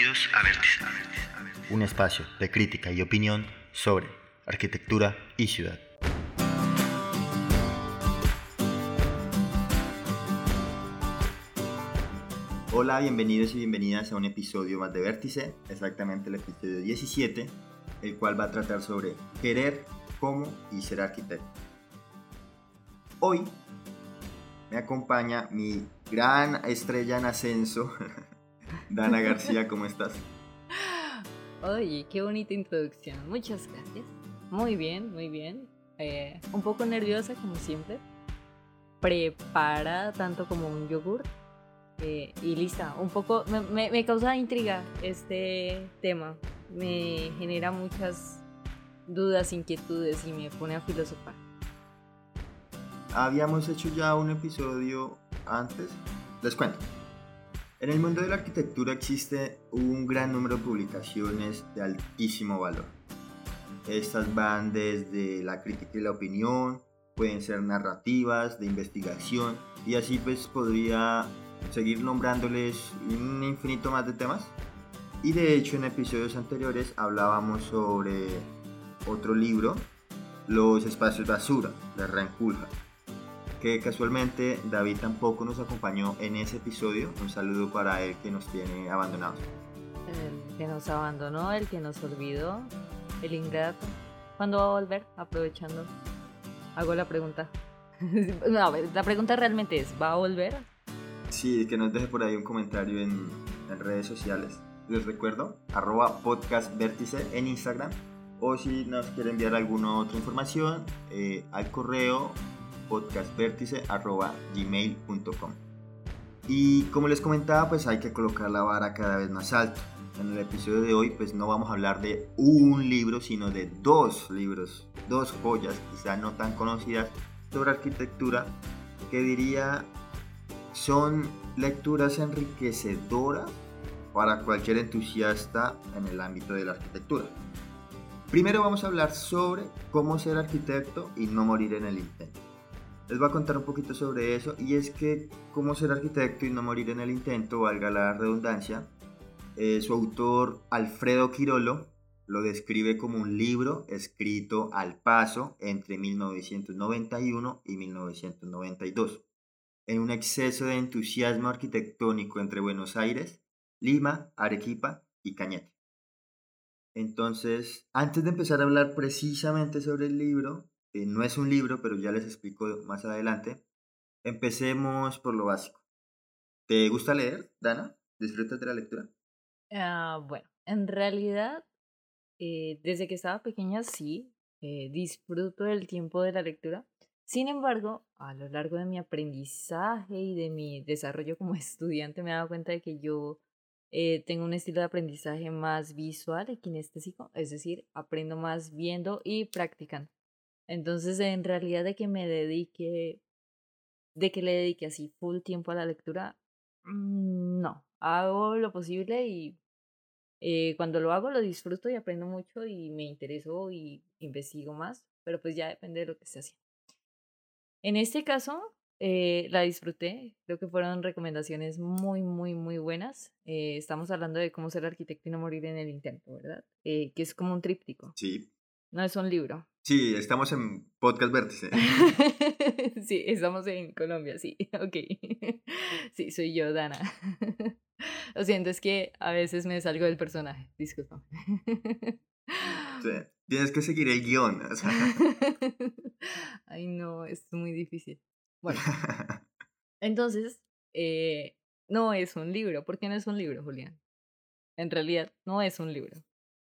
Bienvenidos a Vértice, un espacio de crítica y opinión sobre arquitectura y ciudad. Hola, bienvenidos y bienvenidas a un episodio más de Vértice, exactamente el episodio 17, el cual va a tratar sobre querer, cómo y ser arquitecto. Hoy me acompaña mi gran estrella en ascenso, Dana García, ¿cómo estás? Oye, qué bonita introducción. Muchas gracias. Muy bien, muy bien. Eh, un poco nerviosa, como siempre. Prepara tanto como un yogur. Eh, y lista. Un poco. Me, me causa intriga este tema. Me genera muchas dudas, inquietudes y me pone a filosofar. Habíamos hecho ya un episodio antes. Les cuento. En el mundo de la arquitectura existe un gran número de publicaciones de altísimo valor. Estas van desde la crítica y la opinión, pueden ser narrativas, de investigación, y así pues podría seguir nombrándoles un infinito más de temas. Y de hecho en episodios anteriores hablábamos sobre otro libro, Los espacios basura, de Renkulja que casualmente David tampoco nos acompañó en ese episodio. Un saludo para él que nos tiene abandonados. El que nos abandonó, el que nos olvidó, el ingrato. ¿Cuándo va a volver? Aprovechando. Hago la pregunta. no, la pregunta realmente es, ¿va a volver? Sí, que nos deje por ahí un comentario en, redes sociales. Les recuerdo, arroba podcastvértice en Instagram. O si nos quiere enviar alguna otra información, eh, al correo podcastvértice.gmail.com Y como les comentaba, pues hay que colocar la vara cada vez más alto. En el episodio de hoy, pues no vamos a hablar de un libro, sino de dos libros, dos joyas, quizá no tan conocidas, sobre arquitectura, que diría son lecturas enriquecedoras para cualquier entusiasta en el ámbito de la arquitectura. Primero vamos a hablar sobre cómo ser arquitecto y no morir en el intento les voy a contar un poquito sobre eso y es que cómo ser arquitecto y no morir en el intento, valga la redundancia, eh, su autor Alfredo Quirolo lo describe como un libro escrito al paso entre 1991 y 1992, en un exceso de entusiasmo arquitectónico entre Buenos Aires, Lima, Arequipa y Cañete. Entonces, antes de empezar a hablar precisamente sobre el libro, eh, no es un libro, pero ya les explico más adelante. Empecemos por lo básico. ¿Te gusta leer, Dana? ¿Disfrutas de la lectura? Ah, bueno, en realidad, eh, desde que estaba pequeña sí, eh, disfruto del tiempo de la lectura. Sin embargo, a lo largo de mi aprendizaje y de mi desarrollo como estudiante me he dado cuenta de que yo tengo un estilo de aprendizaje más visual y kinestésico, es decir, aprendo más viendo y practicando. Entonces, en realidad de que me dedique, de que le dedique así full tiempo a la lectura, mm, no, hago lo posible y eh, cuando lo hago lo disfruto y aprendo mucho y me intereso y investigo más, pero pues ya depende de lo que esté haciendo. En este caso, eh, la disfruté, creo que fueron recomendaciones muy, muy, muy buenas. Eh, estamos hablando de cómo ser arquitecto y no morir en el intento, ¿verdad? que es como un tríptico. Sí. No es un libro. Sí, estamos en Podcast Vértice. sí, estamos en Colombia, sí, ok. sí, soy yo, Dana. Lo siento, es que a veces me salgo del personaje, disculpa. sí, tienes que seguir el guion. Ay, no, es muy difícil. Bueno, entonces, eh, no es un libro. ¿Por qué no es un libro, Julián? En realidad, no es un libro.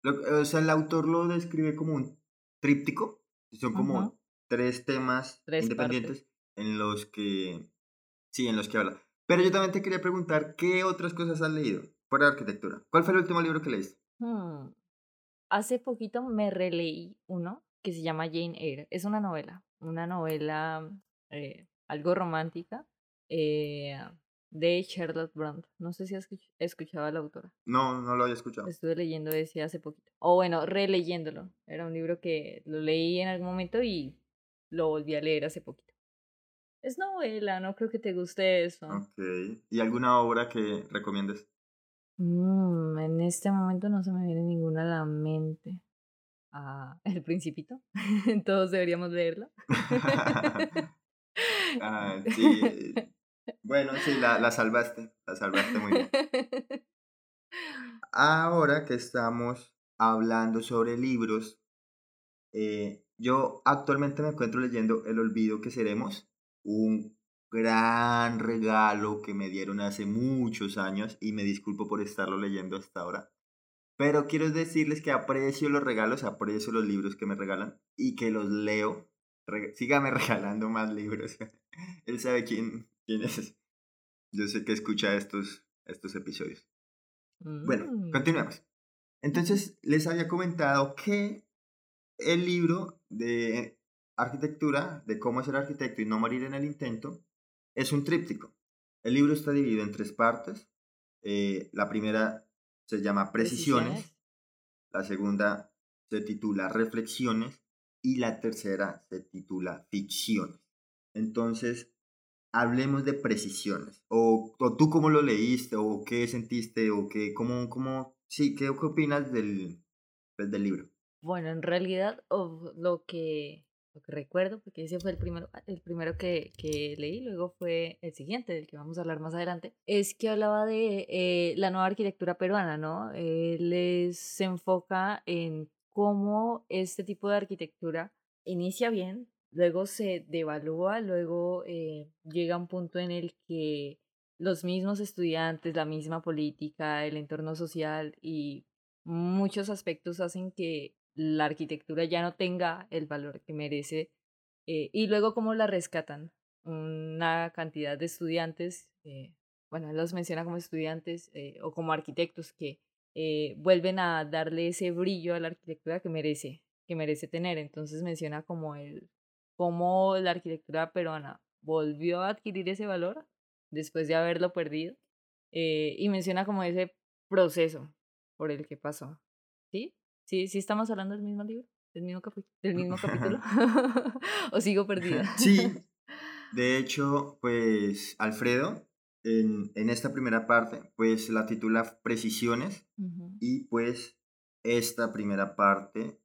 O sea, el autor lo describe como un tríptico. Son como tres temas independientes en los que. Sí, en los que habla. Pero yo también te quería preguntar, ¿qué otras cosas has leído fuera de arquitectura? ¿Cuál fue el último libro que leíste? Hmm, hace poquito me releí uno que se llama Jane Eyre. Es una novela, una novela eh, algo romántica. Eh, de Charlotte Brandt. No sé si has escuchado a la autora. No, no lo había escuchado. Estuve leyendo ese hace poquito. O bueno, releyéndolo. Era un libro que lo leí en algún momento y lo volví a leer hace poquito. Es novela, no creo que te guste eso. Ok. ¿Y alguna obra que recomiendes? Mm, en este momento no se me viene ninguna a la mente. Ah, El Principito. Todos deberíamos leerlo. Ah, sí. Bueno, sí, la, la salvaste, la salvaste muy bien. Ahora que estamos hablando sobre libros, eh, yo actualmente me encuentro leyendo El olvido que seremos, un gran regalo que me dieron hace muchos años y me disculpo por estarlo leyendo hasta ahora. Pero quiero decirles que aprecio los regalos, aprecio los libros que me regalan y que los leo. sígame regalando más libros. Él sabe quién, quién es. Yo sé que escucha estos, estos episodios. Bueno, mm. continuemos. Entonces, les había comentado que el libro de arquitectura, de cómo ser arquitecto y no morir en el intento, es un tríptico. El libro está dividido en tres partes. Eh, la primera se llama Precisiones, la segunda se titula Reflexiones y la tercera se titula Ficciones. Entonces, hablemos de precisiones. O, tú cómo lo leíste, o qué sentiste, o qué, cómo, cómo, sí, qué, opinas del, pues, del libro. Bueno, en realidad lo que, lo que recuerdo, porque ese fue el primero, el primero que, que, leí, luego fue el siguiente, del que vamos a hablar más adelante, es que hablaba de eh, la nueva arquitectura peruana, ¿no? Él se enfoca en cómo este tipo de arquitectura inicia bien, luego se devalúa, luego eh, llega un punto en el que los mismos estudiantes, la misma política, el entorno social y muchos aspectos hacen que la arquitectura ya no tenga el valor que merece eh, y luego cómo la rescatan una cantidad de estudiantes, eh, bueno, los menciona como estudiantes o como arquitectos que vuelven a darle ese brillo a la arquitectura que merece, que merece tener. Entonces menciona como el cómo la arquitectura peruana volvió a adquirir ese valor después de haberlo perdido eh, y menciona como ese proceso por el que pasó. ¿Sí? ¿Sí, sí estamos hablando del mismo libro? ¿Del mismo, del mismo capítulo? ¿O sigo perdida? sí. De hecho, pues Alfredo, en, en, esta primera parte, pues la titula Precisiones y pues esta primera parte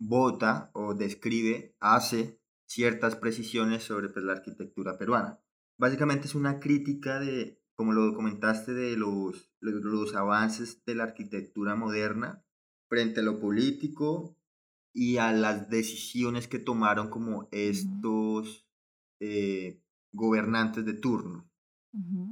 vota o describe, hace ciertas precisiones sobre pues, la arquitectura peruana. Básicamente es una crítica de, como lo comentaste, de los, los avances de la arquitectura moderna frente a lo político y a las decisiones que tomaron como estos eh, gobernantes de turno.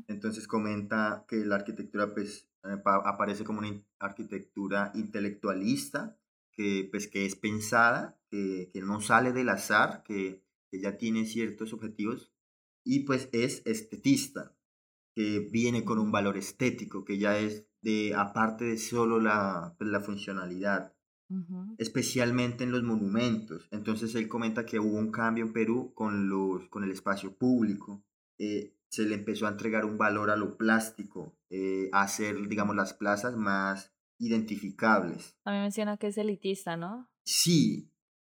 Entonces comenta que la arquitectura pues, eh, aparece como una arquitectura intelectualista que, pues, que es pensada, que, que no sale del azar, que, que, ya tiene ciertos objetivos, y pues es estetista, que viene con un valor estético, que ya es de, aparte de solo la, pues, la funcionalidad, especialmente en los monumentos. Entonces él comenta que hubo un cambio en Perú con, los, con el espacio público. Eh, se le empezó a entregar un valor a lo plástico, eh, a hacer, digamos, las plazas más identificables. A mí menciona que es elitista, ¿no? Sí,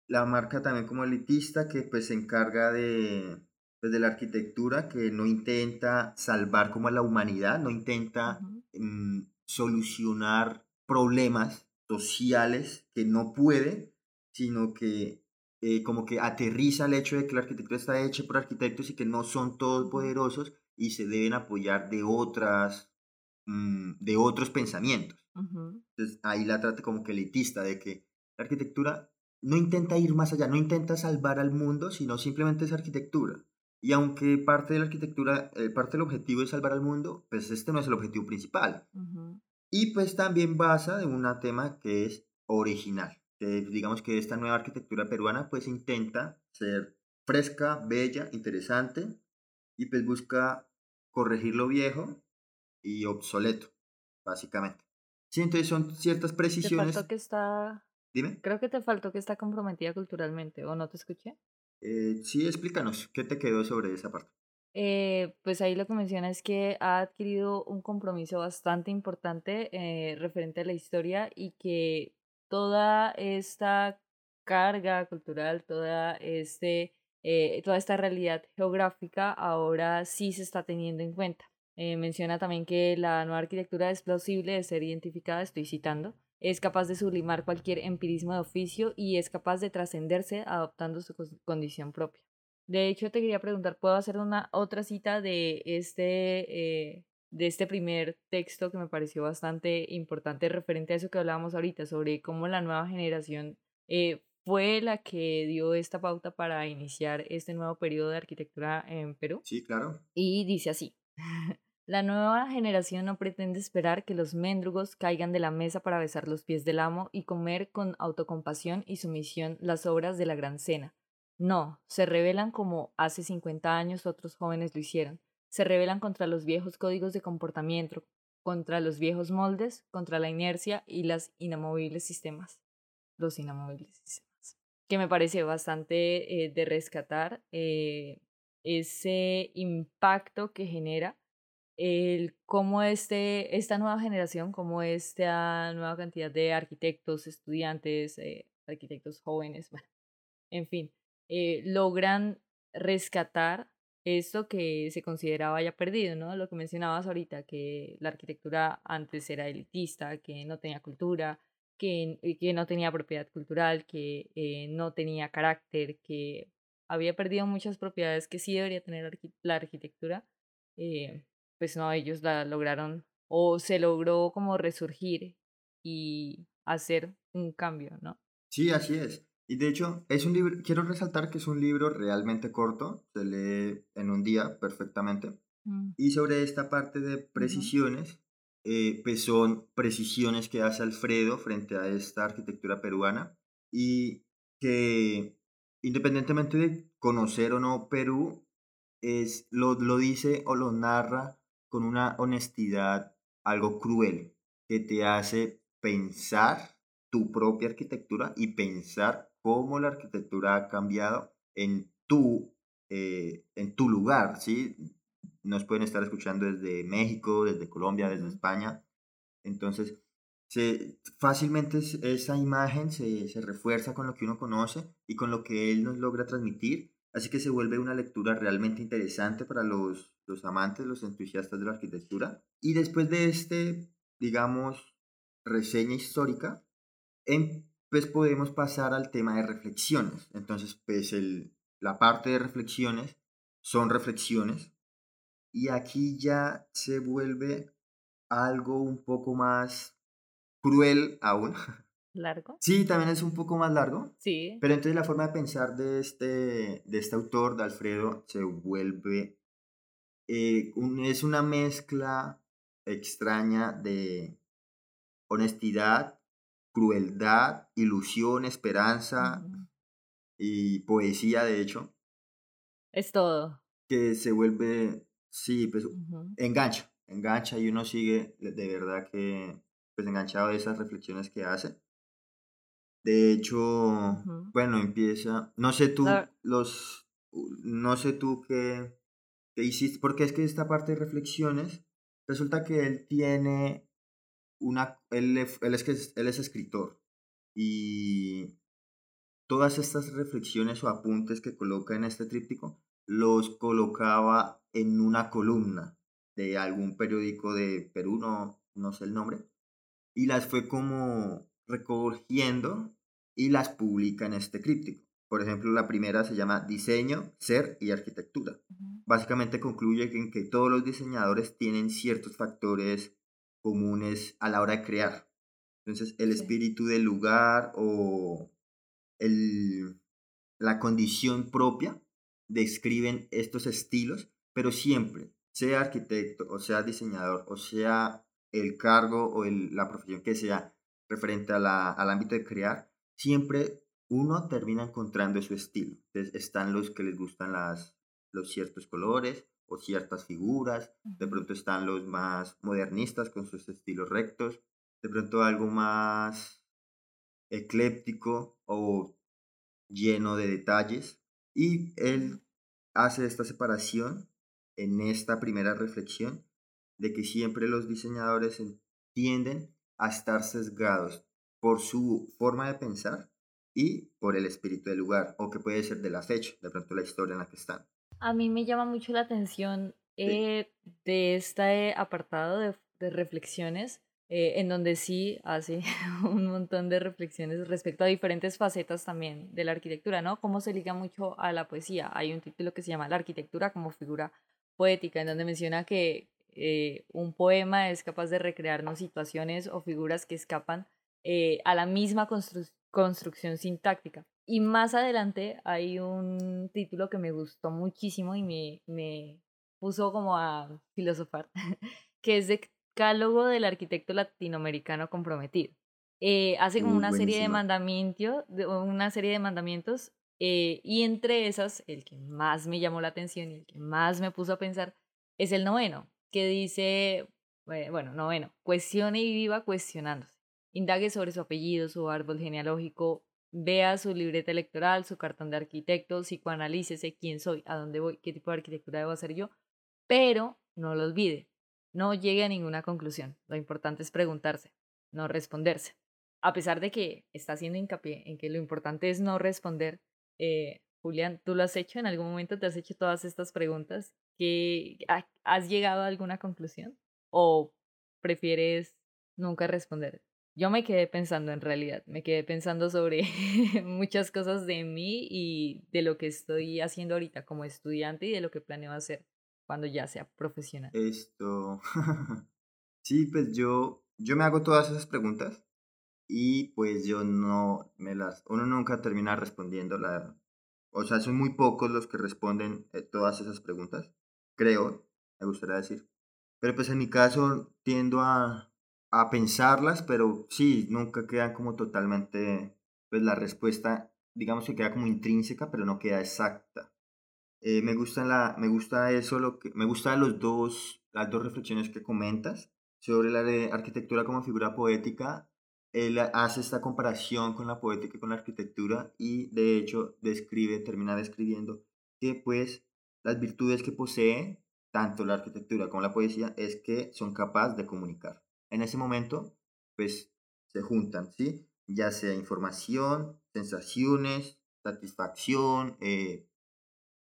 la marca también como elitista que pues se encarga de, pues, de la arquitectura, que no intenta salvar como a la humanidad, no intenta mm, solucionar problemas sociales que no puede, sino que eh, como que aterriza el hecho de que la arquitectura está hecha por arquitectos y que no son todos poderosos y se deben apoyar de otras mm, de otros pensamientos. Entonces ahí la trata como que elitista, de que la arquitectura no intenta ir más allá, no intenta salvar al mundo, sino simplemente es arquitectura. Y aunque parte de la arquitectura, eh, parte del objetivo es salvar al mundo, pues este no es el objetivo principal. Y pues también basa en un tema que es original. Que digamos que esta nueva arquitectura peruana pues intenta ser fresca, bella, interesante y pues busca corregir lo viejo y obsoleto, básicamente. Sí, entonces son ciertas precisiones. Te faltó que está... Dime. Creo que te faltó que está comprometida culturalmente, ¿o no te escuché? Eh, sí, explícanos, ¿qué te quedó sobre esa parte? Eh, pues ahí lo que menciona es que ha adquirido un compromiso bastante importante eh, referente a la historia y que toda esta carga cultural, toda, este, toda esta realidad geográfica ahora sí se está teniendo en cuenta. Eh, menciona también que la nueva arquitectura es plausible de ser identificada, estoy citando, es capaz de sublimar cualquier empirismo de oficio y es capaz de trascenderse adoptando su condición propia. De hecho, te quería preguntar, ¿puedo hacer una otra cita de este, eh, de este primer texto que me pareció bastante importante referente a eso que hablábamos ahorita, sobre cómo la nueva generación eh, fue la que dio esta pauta para iniciar este nuevo periodo de arquitectura en Perú? Sí, claro. Y dice así. La nueva generación no pretende esperar que los mendrugos caigan de la mesa para besar los pies del amo y comer con autocompasión y sumisión las obras de la gran cena. No, se rebelan como hace 50 años otros jóvenes lo hicieron. Se rebelan contra los viejos códigos de comportamiento, contra los viejos moldes, contra la inercia y las inamovibles sistemas. Los inamovibles sistemas. Que me parece bastante eh, de rescatar eh, ese impacto que genera el cómo este, esta nueva generación, cómo esta nueva cantidad de arquitectos, estudiantes, eh, arquitectos jóvenes, en fin, eh, logran rescatar esto que se consideraba ya perdido, ¿no? Lo que mencionabas ahorita, que la arquitectura antes era elitista, que no tenía cultura, que, eh, que no tenía propiedad cultural, que no tenía carácter, que había perdido muchas propiedades que sí debería tener la arquitectura pues no, ellos la lograron o se logró como resurgir y hacer un cambio, ¿no? Sí, así es. Y de hecho, es un libro, quiero resaltar que es un libro realmente corto, se lee en un día perfectamente. Mm. Y sobre esta parte de precisiones, eh, pues son precisiones que hace Alfredo frente a esta arquitectura peruana y que independientemente de conocer o no Perú, es, lo, lo dice o lo narra con una honestidad algo cruel que te hace pensar tu propia arquitectura y pensar cómo la arquitectura ha cambiado en tu, eh, en tu lugar, ¿sí? Nos pueden estar escuchando desde México, desde Colombia, desde España. Entonces, se, fácilmente esa imagen se, se refuerza con lo que uno conoce y con lo que él nos logra transmitir. Así que se vuelve una lectura realmente interesante para los los amantes, los entusiastas de la arquitectura. Y después de este, digamos, reseña histórica, pues podemos pasar al tema de reflexiones. Entonces, pues el, la parte de reflexiones son reflexiones y aquí ya se vuelve algo un poco más cruel aún. ¿Largo? Sí, también es un poco más largo. Sí. Pero entonces la forma de pensar de este, de este autor, de Alfredo, se vuelve eh, es una mezcla extraña de honestidad, crueldad, ilusión, esperanza y poesía, de hecho. Es todo. Que se vuelve, sí, pues engancha, engancha y uno sigue de verdad que, pues enganchado de esas reflexiones que hace. De hecho, bueno, empieza, no sé tú, los, no sé tú qué, hiciste, porque es que esta parte de reflexiones, resulta que él tiene una, él, él, es, él es escritor y todas estas reflexiones o apuntes que coloca en este tríptico los colocaba en una columna de algún periódico de Perú, no, no sé el nombre, y las fue como recogiendo y las publica en este críptico. Por ejemplo, la primera se llama Diseño, Ser y Arquitectura. Básicamente concluye en que todos los diseñadores tienen ciertos factores comunes a la hora de crear. Entonces, el espíritu del lugar o el, la condición propia describen estos estilos, pero siempre, sea arquitecto o sea diseñador o sea el cargo o la profesión que sea referente a la, al ámbito de crear, siempre uno termina encontrando su estilo. Entonces están los que les gustan las, los ciertos colores o ciertas figuras, de pronto están los más modernistas con sus estilos rectos, de pronto algo más ecléptico o lleno de detalles. Y él hace esta separación en esta primera reflexión de que siempre los diseñadores tienden a estar sesgados por su forma de pensar y por el espíritu del lugar, o que puede ser de la fecha, de pronto la historia en la que están. A mí me llama mucho la atención eh, de este apartado de, de reflexiones, eh, en donde sí hace un montón de reflexiones respecto a diferentes facetas también de la arquitectura, ¿no? Cómo se liga mucho a la poesía. Hay un título que se llama La arquitectura como figura poética, en donde menciona que eh, un poema es capaz de recrearnos situaciones o figuras que escapan eh, a la misma construcción sintáctica. Y más adelante hay un título que me gustó muchísimo y me, me puso como a filosofar, que es de Cálogo del arquitecto latinoamericano comprometido. Eh, hace como una, serie de mandamientos, una serie de mandamientos eh, y entre esas, el que más me llamó la atención y el que más me puso a pensar es el noveno, que dice, eh, bueno, noveno, cuestione y viva cuestionándose. Indague sobre su apellido, su árbol genealógico, vea su libreta electoral, su cartón de arquitecto, psicoanalícese quién soy, a dónde voy, qué tipo de arquitectura debo hacer yo, pero no lo olvide, no llegue a ninguna conclusión. Lo importante es preguntarse, no responderse. A pesar de que está haciendo hincapié en que lo importante es no responder, eh, Julián, ¿tú lo has hecho? ¿En algún momento te has hecho todas estas preguntas? ¿Que ¿Has llegado a alguna conclusión? ¿O prefieres nunca responder? Yo me quedé pensando en realidad, me quedé pensando sobre muchas cosas de mí y de lo que estoy haciendo ahorita como estudiante y de lo que planeo hacer cuando ya sea profesional? Esto. sí, pues yo, yo me hago todas esas preguntas y pues yo no me las. Uno nunca termina respondiendo la. O sea, son muy pocos los que responden eh, todas esas preguntas, creo, me gustaría decir. Pero pues en mi caso tiendo a, a pensarlas, pero sí, nunca quedan como totalmente. Pues la respuesta, digamos que queda como intrínseca, pero no queda exacta. Eh, me, gusta la, me gusta eso, lo que, me gustan los dos, las dos reflexiones que comentas sobre la arquitectura como figura poética. Él hace esta comparación con la poética y con la arquitectura y de hecho describe, termina describiendo que pues las virtudes que posee tanto la arquitectura como la poesía es que son capaces de comunicar. En ese momento pues se juntan, ¿sí? Ya sea información, sensaciones, satisfacción, eh,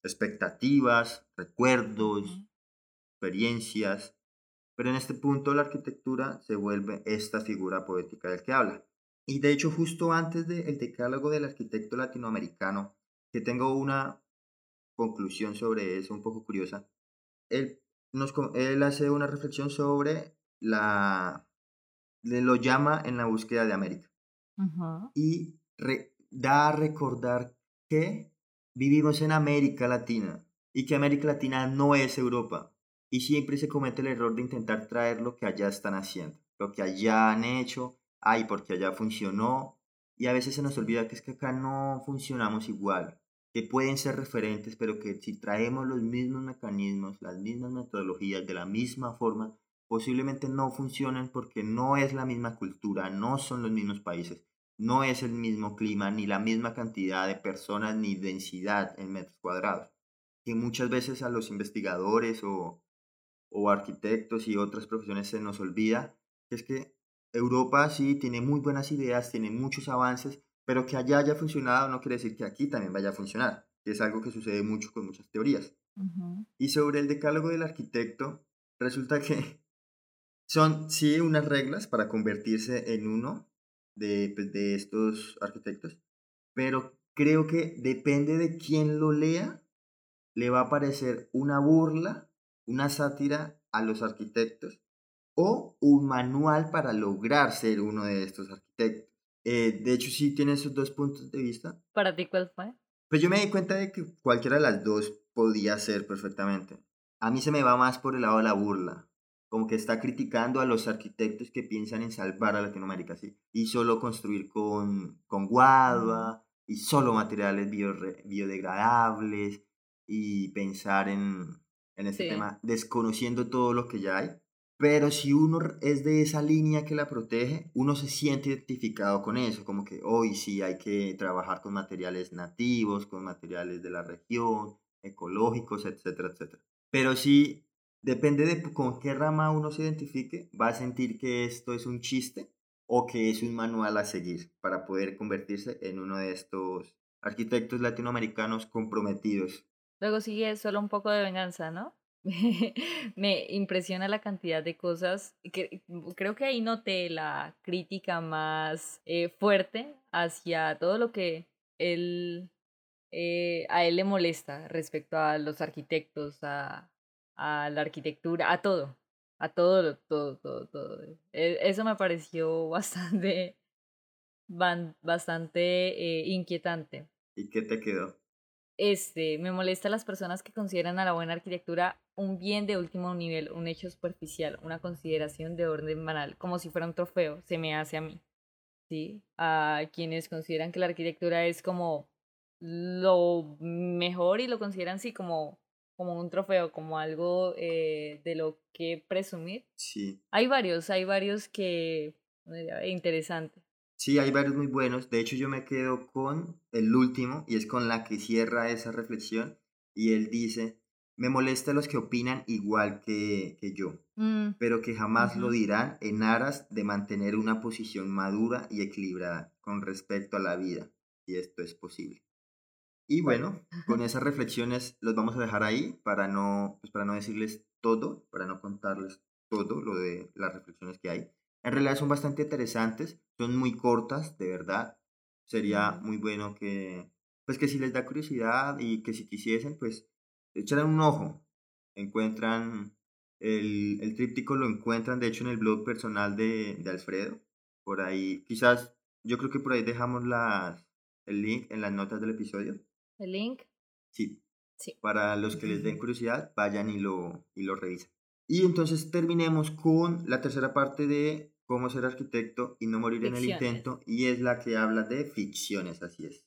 expectativas, recuerdos, experiencias, pero en este punto la arquitectura se vuelve esta figura poética del que habla. Y de hecho justo antes del decálogo del arquitecto latinoamericano, que tengo una conclusión sobre eso un poco curiosa, él, nos, él hace una reflexión sobre la... Le lo llama en la búsqueda de América. Y da a recordar que Vivimos en América Latina y que América Latina no es Europa y siempre se comete el error de intentar traer lo que allá están haciendo, lo que allá han hecho, ay, porque allá funcionó y a veces se nos olvida que es que acá no funcionamos igual, que pueden ser referentes, pero que si traemos los mismos mecanismos, las mismas metodologías de la misma forma, posiblemente no funcionen porque no es la misma cultura, no son los mismos países no es el mismo clima, ni la misma cantidad de personas, ni densidad en metros cuadrados. Que muchas veces a los investigadores o, o arquitectos y otras profesiones se nos olvida que es que Europa sí tiene muy buenas ideas, tiene muchos avances, pero que allá haya funcionado no quiere decir que aquí también vaya a funcionar, que es algo que sucede mucho con muchas teorías. Y sobre el decálogo del arquitecto, resulta que son sí unas reglas para convertirse en uno, de, pues, de estos arquitectos, pero creo que depende de quién lo lea, le va a parecer una burla, una sátira a los arquitectos o un manual para lograr ser uno de estos arquitectos. Eh, de hecho, sí tiene esos dos puntos de vista. ¿Para ti cuál fue? Pues yo me di cuenta de que cualquiera de las dos podía ser perfectamente. A mí se me va más por el lado de la burla como que está criticando a los arquitectos que piensan en salvar a Latinoamérica, ¿sí? Y solo construir con, con guadua, y solo materiales biodegradables, y pensar en, en este tema, desconociendo todo lo que ya hay. Pero si uno es de esa línea que la protege, uno se siente identificado con eso, como que hoy sí hay que trabajar con materiales nativos, con materiales de la región, ecológicos, etcétera, etcétera. Pero sí Depende de con qué rama uno se identifique, va a sentir que esto es un chiste o que es un manual a seguir para poder convertirse en uno de estos arquitectos latinoamericanos comprometidos. Luego sigue solo un poco de venganza, ¿no? me impresiona la cantidad de cosas. Creo que ahí noté la crítica más eh, fuerte hacia todo lo que él, eh, a él le molesta respecto a los arquitectos, a, a la arquitectura, a todo, a todo, todo, todo, todo. E, eso me pareció bastante, bastante eh, inquietante. ¿Y qué te quedó? Este, me molesta a las personas que consideran a la buena arquitectura un bien de último nivel, un hecho superficial, una consideración de orden banal, como si fuera un trofeo, se me hace a mí. ¿Sí? A quienes consideran que la arquitectura es como lo mejor y lo consideran sí como, como un trofeo, como algo eh, de lo que presumir. Sí. Hay varios, hay varios que... Interesante. Sí, hay varios muy buenos. De hecho, yo me quedo con el último y es con la que cierra esa reflexión. Y él dice, me molesta los que opinan igual que, que yo, mm, pero que jamás lo dirán en aras de mantener una posición madura y equilibrada con respecto a la vida, si esto es posible. Y bueno, con esas reflexiones los vamos a dejar ahí para no, pues para no decirles todo, para no contarles todo lo de las reflexiones que hay. En realidad son bastante interesantes, son muy cortas, de verdad. Sería muy bueno que, pues que si les da curiosidad y que si quisiesen, pues echaran un ojo. Encuentran el, el tríptico, lo encuentran de hecho en el blog personal de, de Alfredo. Por ahí, quizás, yo creo que por ahí dejamos las, el link en las notas del episodio. ¿El link? Sí. Sí. Para los que les den curiosidad, vayan y lo, y lo revisen. Y entonces terminemos con la tercera parte de Cómo ser arquitecto y no morir en el intento, y es la que habla de ficciones, así es.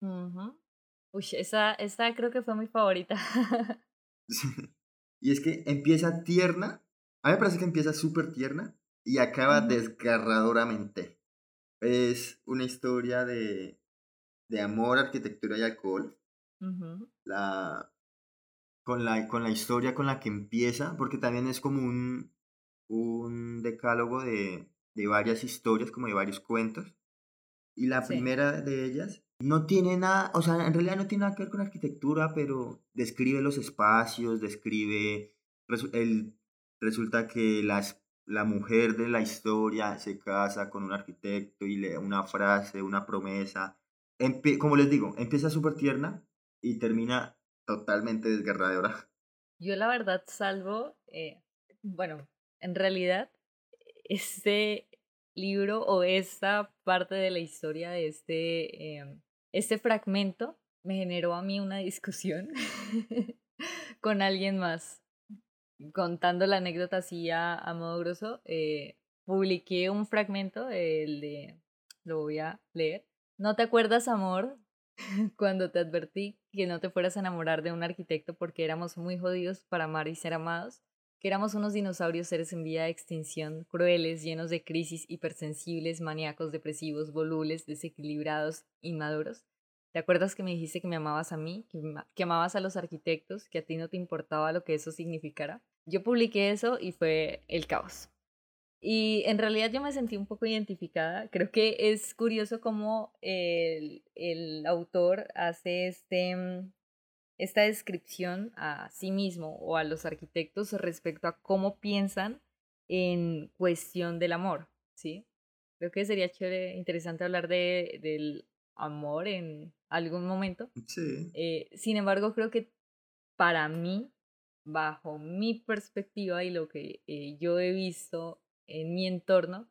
Uy, esa, esa creo que fue mi favorita. y es que empieza tierna, a mí me parece que empieza súper tierna y acaba desgarradoramente. Es una historia de, de amor, arquitectura y alcohol. la, con, la, con la historia con la que empieza, porque también es como un, un decálogo de, de varias historias, como de varios cuentos. Y la primera de ellas no tiene nada, o sea, en realidad no tiene nada que ver con arquitectura, pero describe los espacios, describe, el, resulta que las, la mujer de la historia se casa con un arquitecto y le da una frase, una promesa. Como les digo, empieza súper tierna y termina totalmente desgarradora. Yo la verdad salvo, eh, bueno, en realidad, este libro o esta parte de la historia de este, em, este fragmento me generó a mí una discusión con alguien más. Contando la anécdota así a, modo grosso, eh, publiqué un fragmento, el de, lo voy a leer. ¿No te acuerdas, amor, cuando te advertí que no te fueras a enamorar de un arquitecto porque éramos muy jodidos para amar y ser amados? que éramos unos dinosaurios seres en vía de extinción, crueles, llenos de crisis, hipersensibles, maníacos, depresivos, volubles, desequilibrados, inmaduros. ¿Te acuerdas que me dijiste que me amabas a mí, que, amabas a los arquitectos, que a ti no te importaba lo que eso significara? Yo publiqué eso y fue el caos. Y en realidad yo me sentí un poco identificada. Creo que es curioso cómo el, el autor hace este, mm, esta descripción a sí mismo o a los arquitectos respecto a cómo piensan en cuestión del amor, ¿sí? Creo que sería chévere, interesante hablar de, del amor en algún momento. Sí. Eh, sin embargo, creo que para mí, bajo mi perspectiva y lo que eh, yo he visto en mi entorno,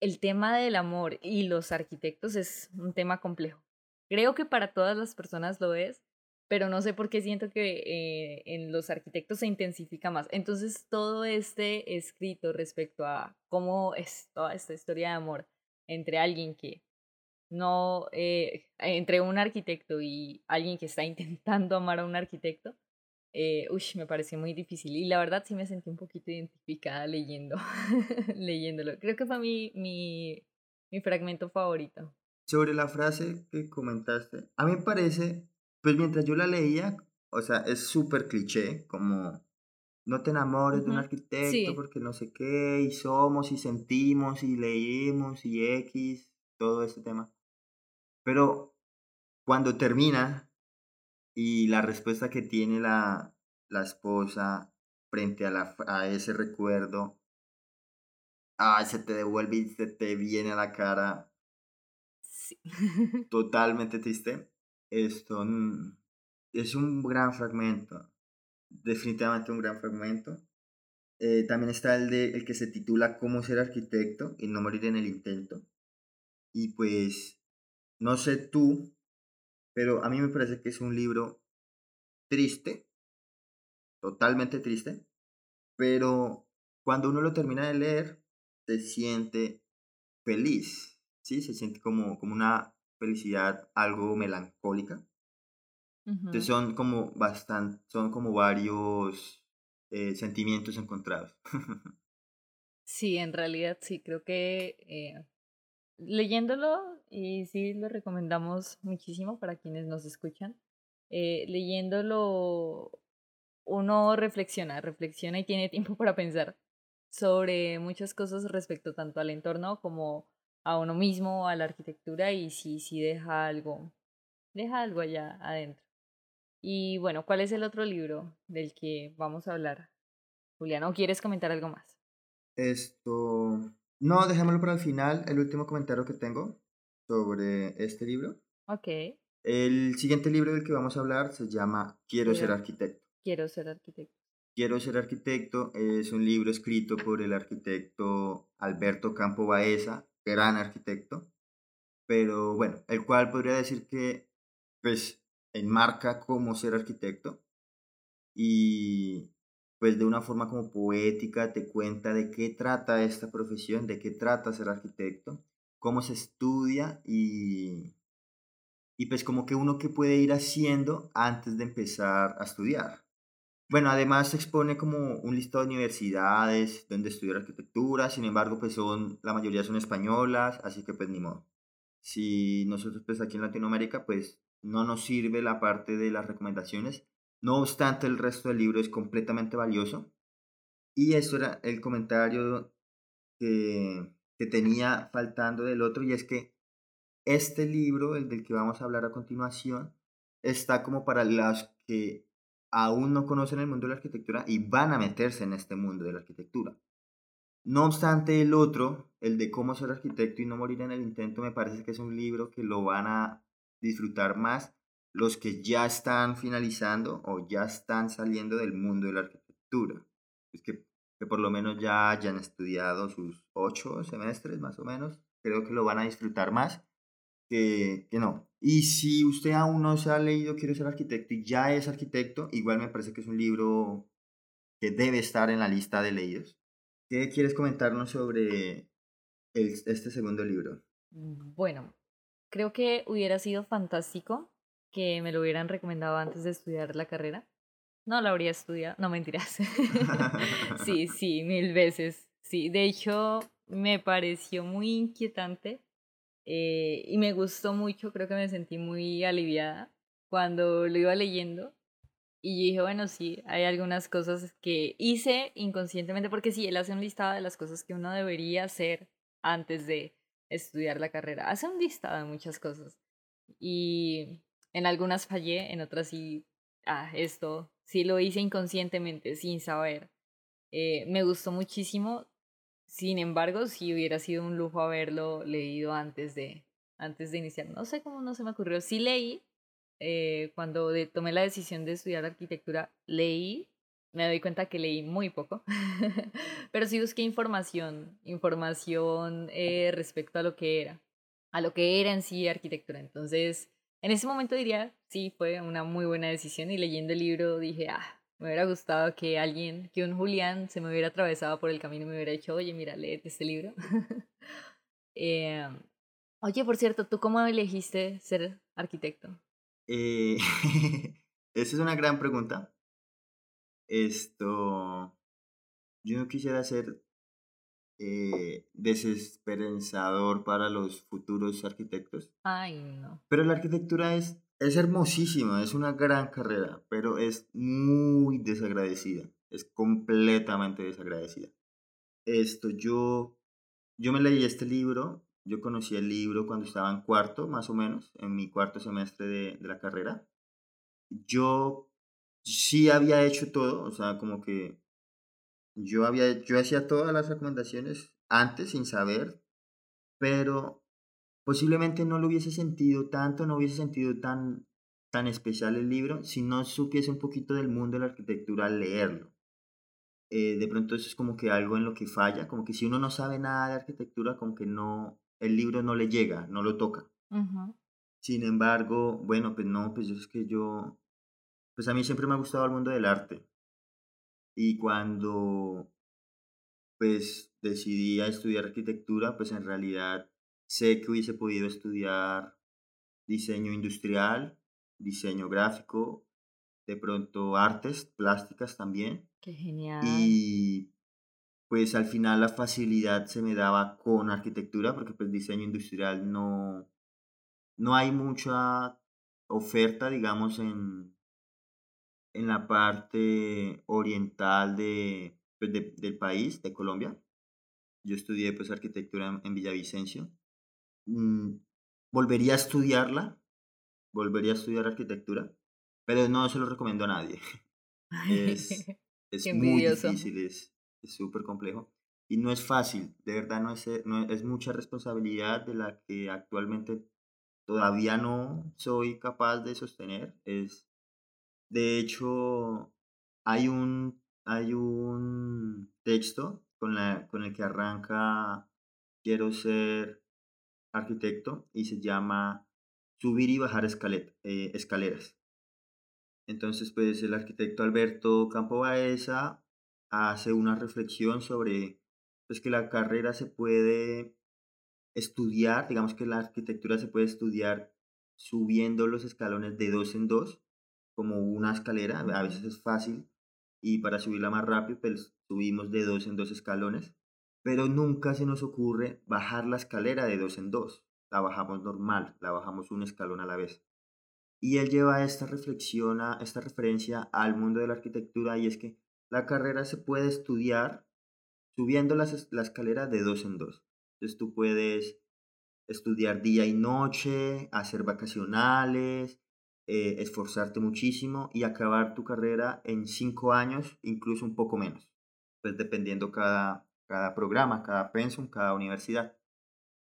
el tema del amor y los arquitectos es un tema complejo. Creo que para todas las personas lo es, pero no sé por qué siento que eh, en los arquitectos se intensifica más. Entonces, todo este escrito respecto a cómo es toda esta historia de amor entre alguien que no, eh, entre un arquitecto y alguien que está intentando amar a un arquitecto, eh, uy, me pareció muy difícil. Y la verdad sí me sentí un poquito identificada leyendo, leyéndolo. Creo que fue mi, mi, mi fragmento favorito. Sobre la frase que comentaste, a mí me parece pues mientras yo la leía, o sea, es súper cliché, como no te enamores de un arquitecto porque no sé qué, y somos y sentimos y leímos y X, todo ese tema. Pero cuando termina y la respuesta que tiene la, la esposa, frente a, la, a ese recuerdo, ah, se te devuelve y se te viene a la cara. Sí. Totalmente triste. Esto es un gran fragmento. Definitivamente un gran fragmento. Eh, también está el, de, el que se titula Cómo ser arquitecto y no morir en el intento. Y pues, no sé tú, pero a mí me parece que es un libro triste, totalmente triste, pero cuando uno lo termina de leer, se siente feliz, ¿sí? Se siente como, como una felicidad algo melancólica. Entonces son como bastante, son como varios eh, sentimientos encontrados. sí, en realidad sí, creo que eh, leyéndolo, y sí lo recomendamos muchísimo para quienes nos escuchan, eh, leyéndolo uno reflexiona, reflexiona y tiene tiempo para pensar sobre muchas cosas respecto tanto al entorno como a uno mismo, a la arquitectura y sí, sí deja algo, deja algo allá adentro. Y bueno, ¿cuál es el otro libro del que vamos a hablar? Juliano, ¿quieres comentar algo más? Esto, no, dejémoslo para el final, el último comentario que tengo sobre este libro. Ok. El siguiente libro del que vamos a hablar se llama Quiero ser arquitecto. Quiero ser arquitecto. Quiero ser arquitecto es un libro escrito por el arquitecto Alberto Campo Baeza, gran arquitecto, pero bueno, el cual podría decir que pues enmarca cómo ser arquitecto y pues de una forma como poética te cuenta de qué trata esta profesión, de qué trata ser arquitecto, cómo se estudia y, y pues como que uno que puede ir haciendo antes de empezar a estudiar. Bueno, además se expone como un listado de universidades donde estudiar arquitectura, sin embargo, pues son, la mayoría son españolas, así que pues ni modo. Si nosotros pues aquí en Latinoamérica pues no nos sirve la parte de las recomendaciones, no obstante el resto del libro es completamente valioso. Y eso era el comentario que, que tenía faltando del otro, y es que este libro, el del que vamos a hablar a continuación, está como para las que aún no conocen el mundo de la arquitectura y van a meterse en este mundo de la arquitectura. No obstante, el otro, el de cómo ser arquitecto y no morir en el intento, me parece que es un libro que lo van a disfrutar más los que ya están finalizando o ya están saliendo del mundo de la arquitectura. Es que, que por lo menos ya hayan estudiado sus ocho semestres más o menos, creo que lo van a disfrutar más que, que no. Y si usted aún no se ha leído Quiero ser arquitecto y ya es arquitecto, igual me parece que es un libro que debe estar en la lista de leídos. ¿Qué quieres comentarnos sobre el, este segundo libro? Bueno, creo que hubiera sido fantástico que me lo hubieran recomendado antes de estudiar la carrera. No la habría estudiado, no mentiras. sí, sí, mil veces. Sí, de hecho me pareció muy inquietante eh, y me gustó mucho, creo que me sentí muy aliviada cuando lo iba leyendo. Y dije, bueno, sí, hay algunas cosas que hice inconscientemente, porque sí, él hace un listado de las cosas que uno debería hacer antes de estudiar la carrera. Hace un listado de muchas cosas. Y en algunas fallé, en otras sí, ah, esto sí lo hice inconscientemente, sin saber. Eh, me gustó muchísimo. Sin embargo, sí hubiera sido un lujo haberlo leído antes de, antes de iniciar. No sé cómo no se me ocurrió. Sí leí, eh, cuando tomé la decisión de estudiar arquitectura, leí, me doy cuenta que leí muy poco, pero sí busqué información, información eh, respecto a lo que era, a lo que era en sí arquitectura. Entonces, en ese momento diría, sí, fue una muy buena decisión y leyendo el libro dije, ah, me hubiera gustado que alguien, que un Julián se me hubiera atravesado por el camino y me hubiera dicho, oye, mira, léete este libro. eh, oye, por cierto, ¿tú cómo elegiste ser arquitecto? Eh, esa es una gran pregunta. Esto, yo no quisiera ser eh, desesperanzador para los futuros arquitectos. Ay, no. Pero la arquitectura es es hermosísima, es una gran carrera, pero es muy desagradecida, es completamente desagradecida. Esto, yo, yo me leí este libro, yo conocí el libro cuando estaba en cuarto, más o menos, en mi cuarto semestre de, de la carrera. Yo sí había hecho todo, o sea, como que yo había, yo hacía todas las recomendaciones antes sin saber, pero posiblemente no lo hubiese sentido tanto, no hubiese sentido tan, tan especial el libro si no supiese un poquito del mundo de la arquitectura al leerlo. Eh, de pronto eso es como que algo en lo que falla, como que si uno no sabe nada de arquitectura, como que no, el libro no le llega, no lo toca. Sin embargo, bueno, pues no, pues es que yo, pues a mí siempre me ha gustado el mundo del arte. Y cuando pues decidí a estudiar arquitectura, pues en realidad sé que hubiese podido estudiar diseño industrial, diseño gráfico, de pronto artes plásticas también. Qué genial. Y pues al final la facilidad se me daba con arquitectura, porque pues diseño industrial no, no hay mucha oferta, digamos, en, en la parte oriental de, pues, del país, de Colombia. Yo estudié pues arquitectura en, Villavicencio. Mm, volvería a estudiarla, volvería a estudiar arquitectura, pero no se lo recomiendo a nadie. Es, es muy difícil, es súper complejo y no es fácil, de verdad no es, no es mucha responsabilidad de la que actualmente todavía no soy capaz de sostener. Es, de hecho, hay un, hay un texto con, la, con el que arranca Quiero ser arquitecto y se llama Subir y bajar eh, escaleras. Entonces, pues el arquitecto Alberto Campo Baeza hace una reflexión sobre pues, que la carrera se puede estudiar, digamos que la arquitectura se puede estudiar subiendo los escalones de dos en dos, como una escalera, a veces es fácil, y para subirla más rápido, pues subimos de dos en dos escalones, pero nunca se nos ocurre bajar la escalera de dos en dos, la bajamos normal, la bajamos un escalón a la vez. Y él lleva esta reflexión, a, esta referencia al mundo de la arquitectura, y es que la carrera se puede estudiar subiendo las, la escalera de dos en dos. Entonces tú puedes estudiar día y noche, hacer vacacionales, eh, esforzarte muchísimo y acabar tu carrera en cinco años, incluso un poco menos, pues dependiendo cada, cada programa, cada pensum, cada universidad.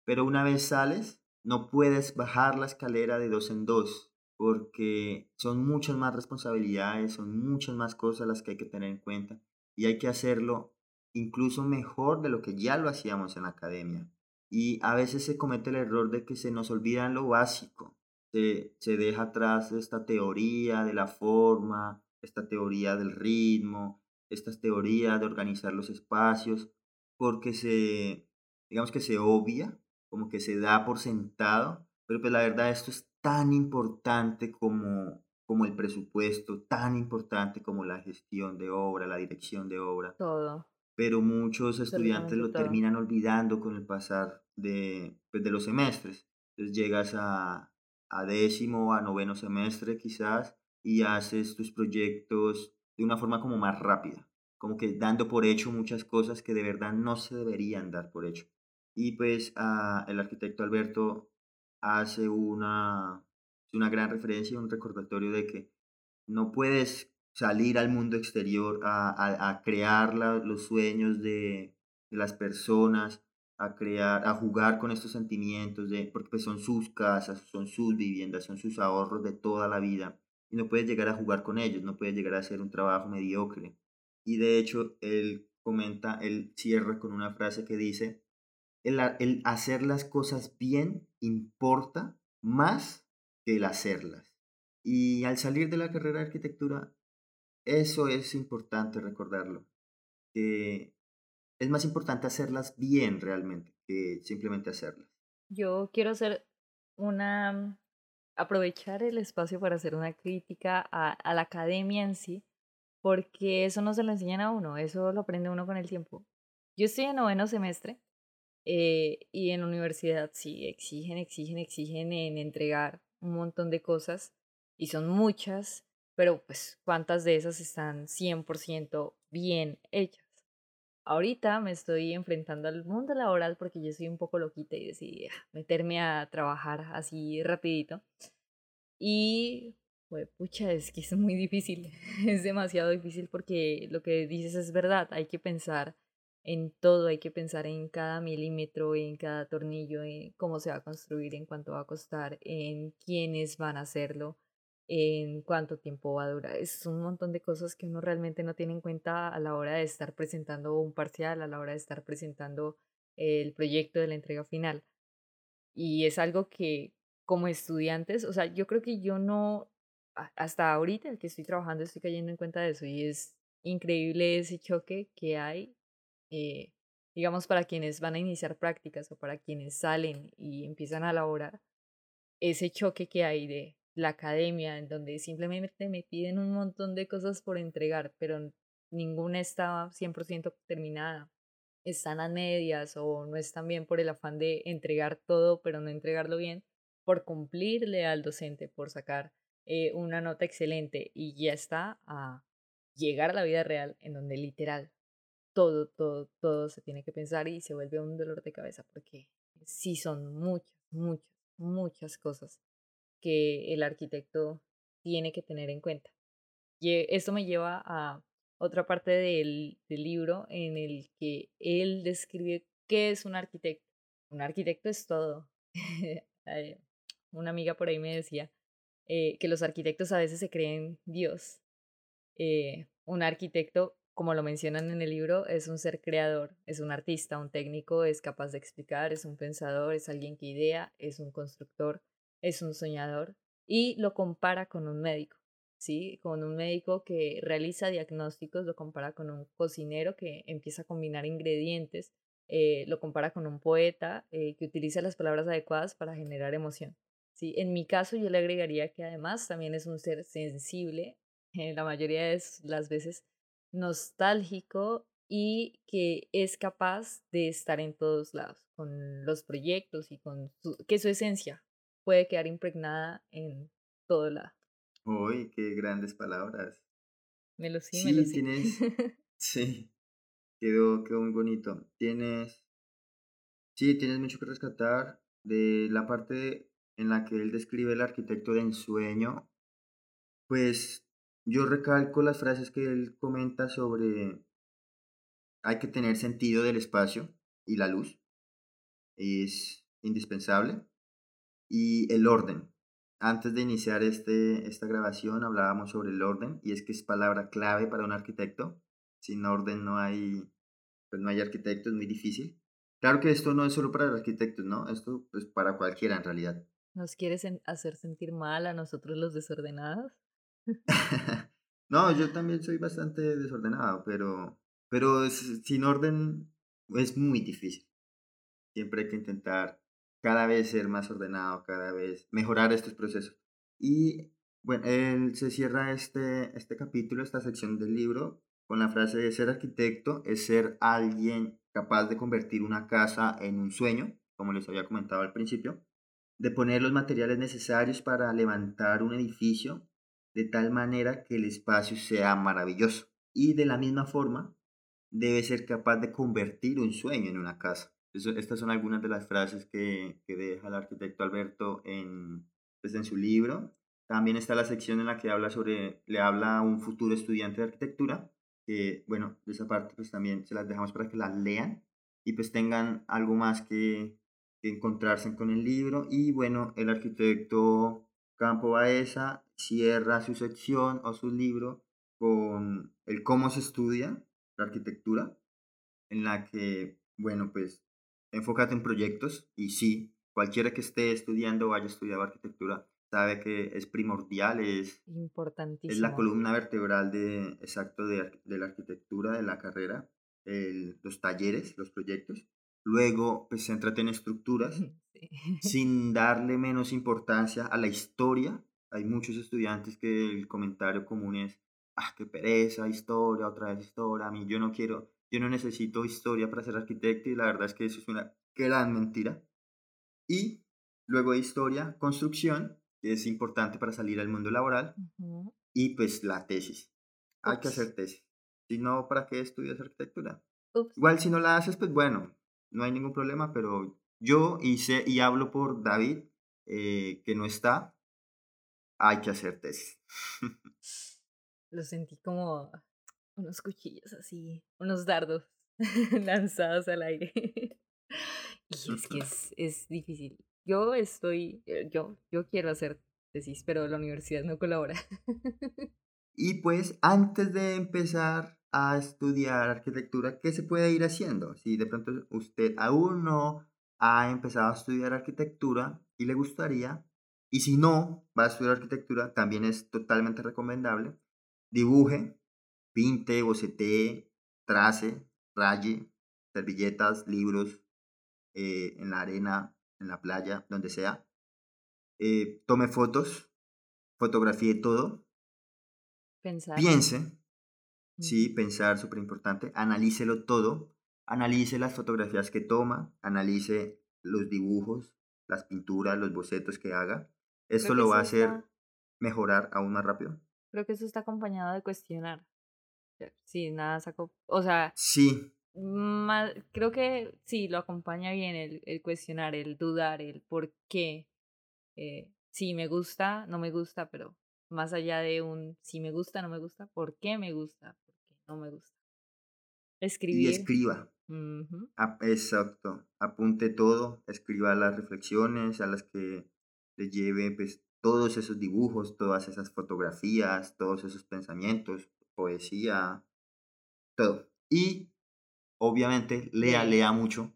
Pero una vez sales, no puedes bajar la escalera de dos en dos, porque son muchas más responsabilidades, son muchas más cosas las que hay que tener en cuenta y hay que hacerlo incluso mejor de lo que ya lo hacíamos en la academia. Y a veces se comete el error de que se nos olvida lo básico. Se, se deja atrás esta teoría de la forma, esta teoría del ritmo, esta teoría de organizar los espacios, porque se, digamos que se obvia, como que se da por sentado, pero pues la verdad esto es tan importante como, como el presupuesto, tan importante como la gestión de obra, la dirección de obra. Todo pero muchos estudiantes lo terminan olvidando con el pasar de, pues, de los semestres. Entonces llegas a, a décimo, a noveno semestre quizás y haces tus proyectos de una forma como más rápida, como que dando por hecho muchas cosas que de verdad no se deberían dar por hecho. Y pues ah, el arquitecto Alberto hace una, una gran referencia, un recordatorio de que no puedes salir al mundo exterior a, crear los sueños de, las personas, a crear, a jugar con estos sentimientos, de, porque pues, son sus casas, son sus viviendas, son sus ahorros de toda la vida. Y no puedes llegar a jugar con ellos, no puedes llegar a hacer un trabajo mediocre. Y de hecho, él comenta, él cierra con una frase que dice, el, el hacer las cosas bien importa más que el hacerlas. Y al salir de la carrera de arquitectura, eso es importante recordarlo. Que es más importante hacerlas bien realmente que simplemente hacerlas. Yo quiero hacer una aprovechar el espacio para hacer una crítica a, la academia en sí, porque eso no se lo enseñan a uno, eso lo aprende uno con el tiempo. Yo estoy en noveno semestre eh, y en la universidad sí exigen, exigen, exigen en entregar un montón de cosas y son muchas pero pues cuántas de esas están 100% bien hechas. Ahorita me estoy enfrentando al mundo laboral porque yo soy un poco loquita y decidí ah, meterme a trabajar así rapidito. Y Pues pucha, es que es muy difícil, es demasiado difícil porque lo que dices es verdad, hay que pensar en todo, hay que pensar en cada milímetro, en cada tornillo, en cómo se va a construir, en cuánto va a costar, en quiénes van a hacerlo, en cuánto tiempo va a durar. Es un montón de cosas que uno realmente no tiene en cuenta a la hora de estar presentando un parcial, a la hora de estar presentando el proyecto de la entrega final. Y es algo que como estudiantes, o sea, yo creo que yo no, hasta ahorita el que estoy trabajando estoy cayendo en cuenta de eso y es increíble ese choque que hay eh, digamos, para quienes van a iniciar prácticas o para quienes salen y empiezan a laborar, ese choque que hay de la academia, en donde simplemente me piden un montón de cosas por entregar, pero ninguna está 100% terminada. Están a medias o no están bien por el afán de entregar todo, pero no entregarlo bien, por cumplirle al docente, por sacar eh, una nota excelente y ya está a llegar a la vida real, en donde literal todo, todo, todo se tiene que pensar y se vuelve un dolor de cabeza porque sí son muchas, muchas, muchas cosas que el arquitecto tiene que tener en cuenta. Y esto me lleva a otra parte del, libro en el que él describe qué es un arquitecto. Un arquitecto es todo. Una amiga por ahí me decía eh, que los arquitectos a veces se creen Dios. Eh, un arquitecto como lo mencionan en el libro, es un ser creador, es un artista, un técnico, es capaz de explicar, es un pensador, es alguien que idea, es un constructor, es un soñador y lo compara con un médico, ¿sí? Con un médico que realiza diagnósticos, lo compara con un cocinero que empieza a combinar ingredientes, eh, lo compara con un poeta eh, que utiliza las palabras adecuadas para generar emoción. ¿sí? En mi caso yo le agregaría que además también es un ser sensible, la mayoría de las veces nostálgico y que es capaz de estar en todos lados con los proyectos y con que su esencia puede quedar impregnada en todo lado. Uy, qué grandes palabras. Me lo sí, me lo sí. Tienes, sí, quedó, quedó muy bonito. Tienes, sí, tienes mucho que rescatar de la parte en la que él describe el arquitecto de ensueño. Pues yo recalco las frases que él comenta sobre hay que tener sentido del espacio y la luz. Es indispensable. Y el orden. Antes de iniciar este, esta grabación hablábamos sobre el orden y es que es palabra clave para un arquitecto. Sin orden no hay, pues no hay arquitecto, es muy difícil. Claro que esto no es solo para los arquitectos, ¿no? Esto es para cualquiera en realidad. ¿Nos quieres hacer sentir mal a nosotros los desordenados? no, yo también soy bastante desordenado, pero, pero sin orden es muy difícil. Siempre hay que intentar cada vez ser más ordenado, cada vez mejorar estos procesos. Y bueno, él se cierra este, este capítulo, esta sección del libro, con la frase de ser arquitecto es ser alguien capaz de convertir una casa en un sueño, como les había comentado al principio, de poner los materiales necesarios para levantar un edificio de tal manera que el espacio sea maravilloso. Y de la misma forma, debe ser capaz de convertir un sueño en una casa. Estas son algunas de las frases que, que deja el arquitecto Alberto en, pues, en su libro. También está la sección en la que habla sobre, le habla a un futuro estudiante de arquitectura, que bueno, de esa parte pues también se las dejamos para que las lean y pues tengan algo más que, que encontrarse con el libro. Y bueno, el arquitecto Campo Baeza cierra su sección o su libro con el cómo se estudia la arquitectura, en la que, bueno, pues enfócate en proyectos y sí, cualquiera que esté estudiando o haya estudiado arquitectura sabe que es primordial, es, Importantísimo. es la columna vertebral de, exacto de, de la arquitectura, de la carrera, el, los talleres, los proyectos. Luego, pues céntrate en estructuras, sin darle menos importancia a la historia. Hay muchos estudiantes que el comentario común es, ah, qué pereza, historia, otra vez historia, a mí yo no quiero, yo no necesito historia para ser arquitecto y la verdad es que eso es una gran mentira. Y luego de historia, construcción, que es importante para salir al mundo laboral, y pues la tesis. Hay que hacer tesis. Si no, ¿para qué estudias arquitectura? Igual si no la haces, pues bueno, no hay ningún problema, pero yo hice y hablo por David, eh, que no está. hay que hacer tesis. Lo sentí como unos cuchillos así, unos dardos lanzados al aire. y es que es, es difícil. Yo estoy, eh, yo, yo quiero hacer tesis, pero la universidad no colabora. y pues antes de empezar a estudiar arquitectura, ¿qué se puede ir haciendo? Si de pronto usted aún no ha empezado a estudiar arquitectura y le gustaría, y si no va a estudiar arquitectura, también es totalmente recomendable, dibuje, pinte, bocetee, trace, raye, servilletas, libros, eh, en la arena, en la playa, donde sea. Eh, tome fotos, fotografíe todo. Pensar. Piense, sí, pensar, súper importante. Analícelo todo. Analice las fotografías que toma, analice los dibujos, las pinturas, los bocetos que haga. Esto lo va a hacer mejorar aún más rápido. Creo que eso está acompañado de cuestionar. Sí, nada sacó. O sea. Sí. creo que sí, lo acompaña bien el, el cuestionar, el dudar, el por qué. Eh, sí, me gusta, no me gusta, pero más allá de un si me gusta, no me gusta, ¿por qué me gusta? ¿Por qué no me gusta? Escribir. Y escriba. exacto. Apunte todo, escriba las reflexiones a las que le lleve pues, todos esos dibujos, todas esas fotografías, todos esos pensamientos, poesía, todo. Y obviamente lea, lea mucho,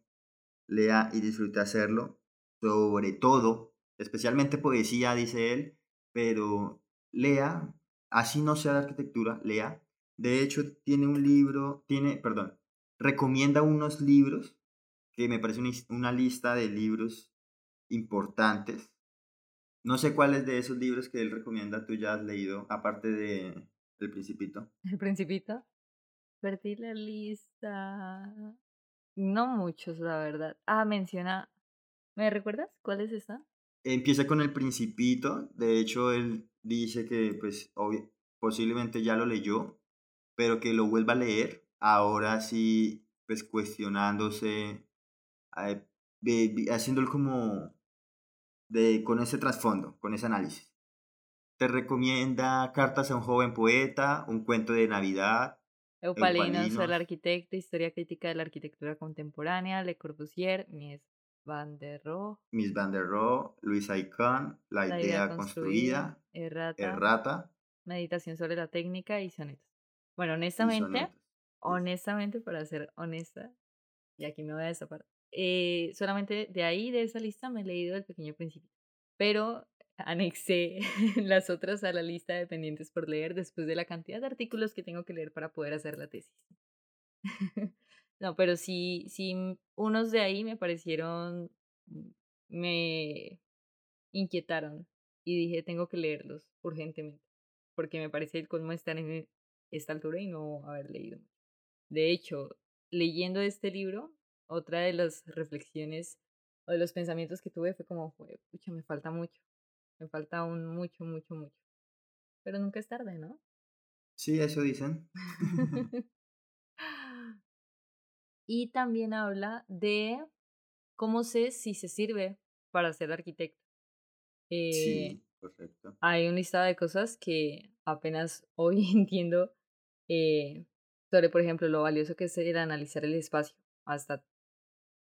lea y disfrute hacerlo, sobre todo, especialmente poesía, dice él, pero lea, así no sea de arquitectura, lea. De hecho, tiene un libro, tiene, perdón, recomienda unos libros que me parece una lista de libros importantes no sé cuáles de esos libros que él recomienda tú ya has leído, aparte de El Principito. ¿El Principito? Perdí la lista. No muchos, la verdad. Ah, menciona. ¿Me recuerdas cuál es esa? Empieza con El Principito. De hecho, él dice que, pues, posiblemente ya lo leyó, pero que lo vuelva a leer. Ahora sí, pues, cuestionándose, eh, haciéndolo como de, con ese trasfondo, con ese análisis. Te recomienda Cartas a un joven poeta, un cuento de Navidad. Eupalinos, el arquitecto, historia crítica de la arquitectura contemporánea, Le Corbusier, Mies van der Rohe. Mies van der Rohe, Luis Aicon, La, idea, construida, errata, Meditación sobre la técnica y sonetos. Bueno, honestamente, honestamente, para ser honesta, y aquí me voy a destapar, eh, solamente de ahí, de esa lista, me he leído El Pequeño Principito. Pero anexé las otras a la lista de pendientes por leer después de la cantidad de artículos que tengo que leer para poder hacer la tesis. no, pero sí, sí, unos de ahí me parecieron, me inquietaron y dije, tengo que leerlos urgentemente, porque me parece el colmo estar en esta altura y no haber leído. De hecho, leyendo este libro, otra de las reflexiones o de los pensamientos que tuve fue como, pucha, me falta mucho, me falta aún mucho, mucho, mucho. Pero nunca es tarde, ¿no? Sí, eso dicen. y también habla de cómo sé si se sirve para ser arquitecto. sí, eh, perfecto. Hay un listado de cosas que apenas hoy entiendo eh, sobre, por ejemplo, lo valioso que es el analizar el espacio hasta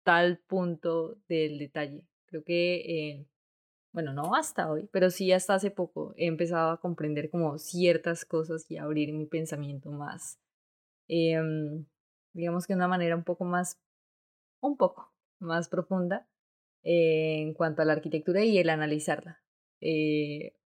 tal punto del detalle. Creo que, eh, bueno, no hasta hoy, pero sí hasta hace poco he empezado a comprender como ciertas cosas y abrir mi pensamiento más, em, digamos que de una manera un poco más, un poco más profunda eh, en cuanto a la arquitectura y el analizarla. Eh,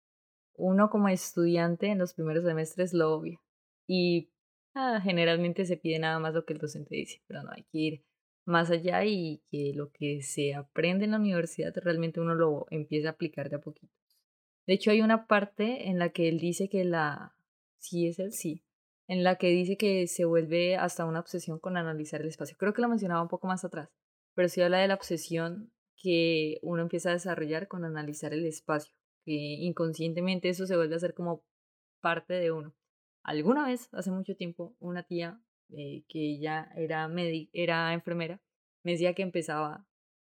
uno como estudiante en los primeros semestres lo obvia y ah, generalmente se pide nada más lo que el docente dice, pero no hay que ir más allá y que lo que se aprende en la universidad realmente uno lo empieza a aplicar de a poquito. De hecho, hay una parte en la que él dice que la, sí es el sí, en la que dice que se vuelve hasta una obsesión con analizar el espacio. Creo que lo mencionaba un poco más atrás, pero sí habla de la obsesión que uno empieza a desarrollar con analizar el espacio, que inconscientemente eso se vuelve a hacer como parte de uno. Alguna vez, hace mucho tiempo, una tía eh, que ella era, era enfermera, me decía que empezaba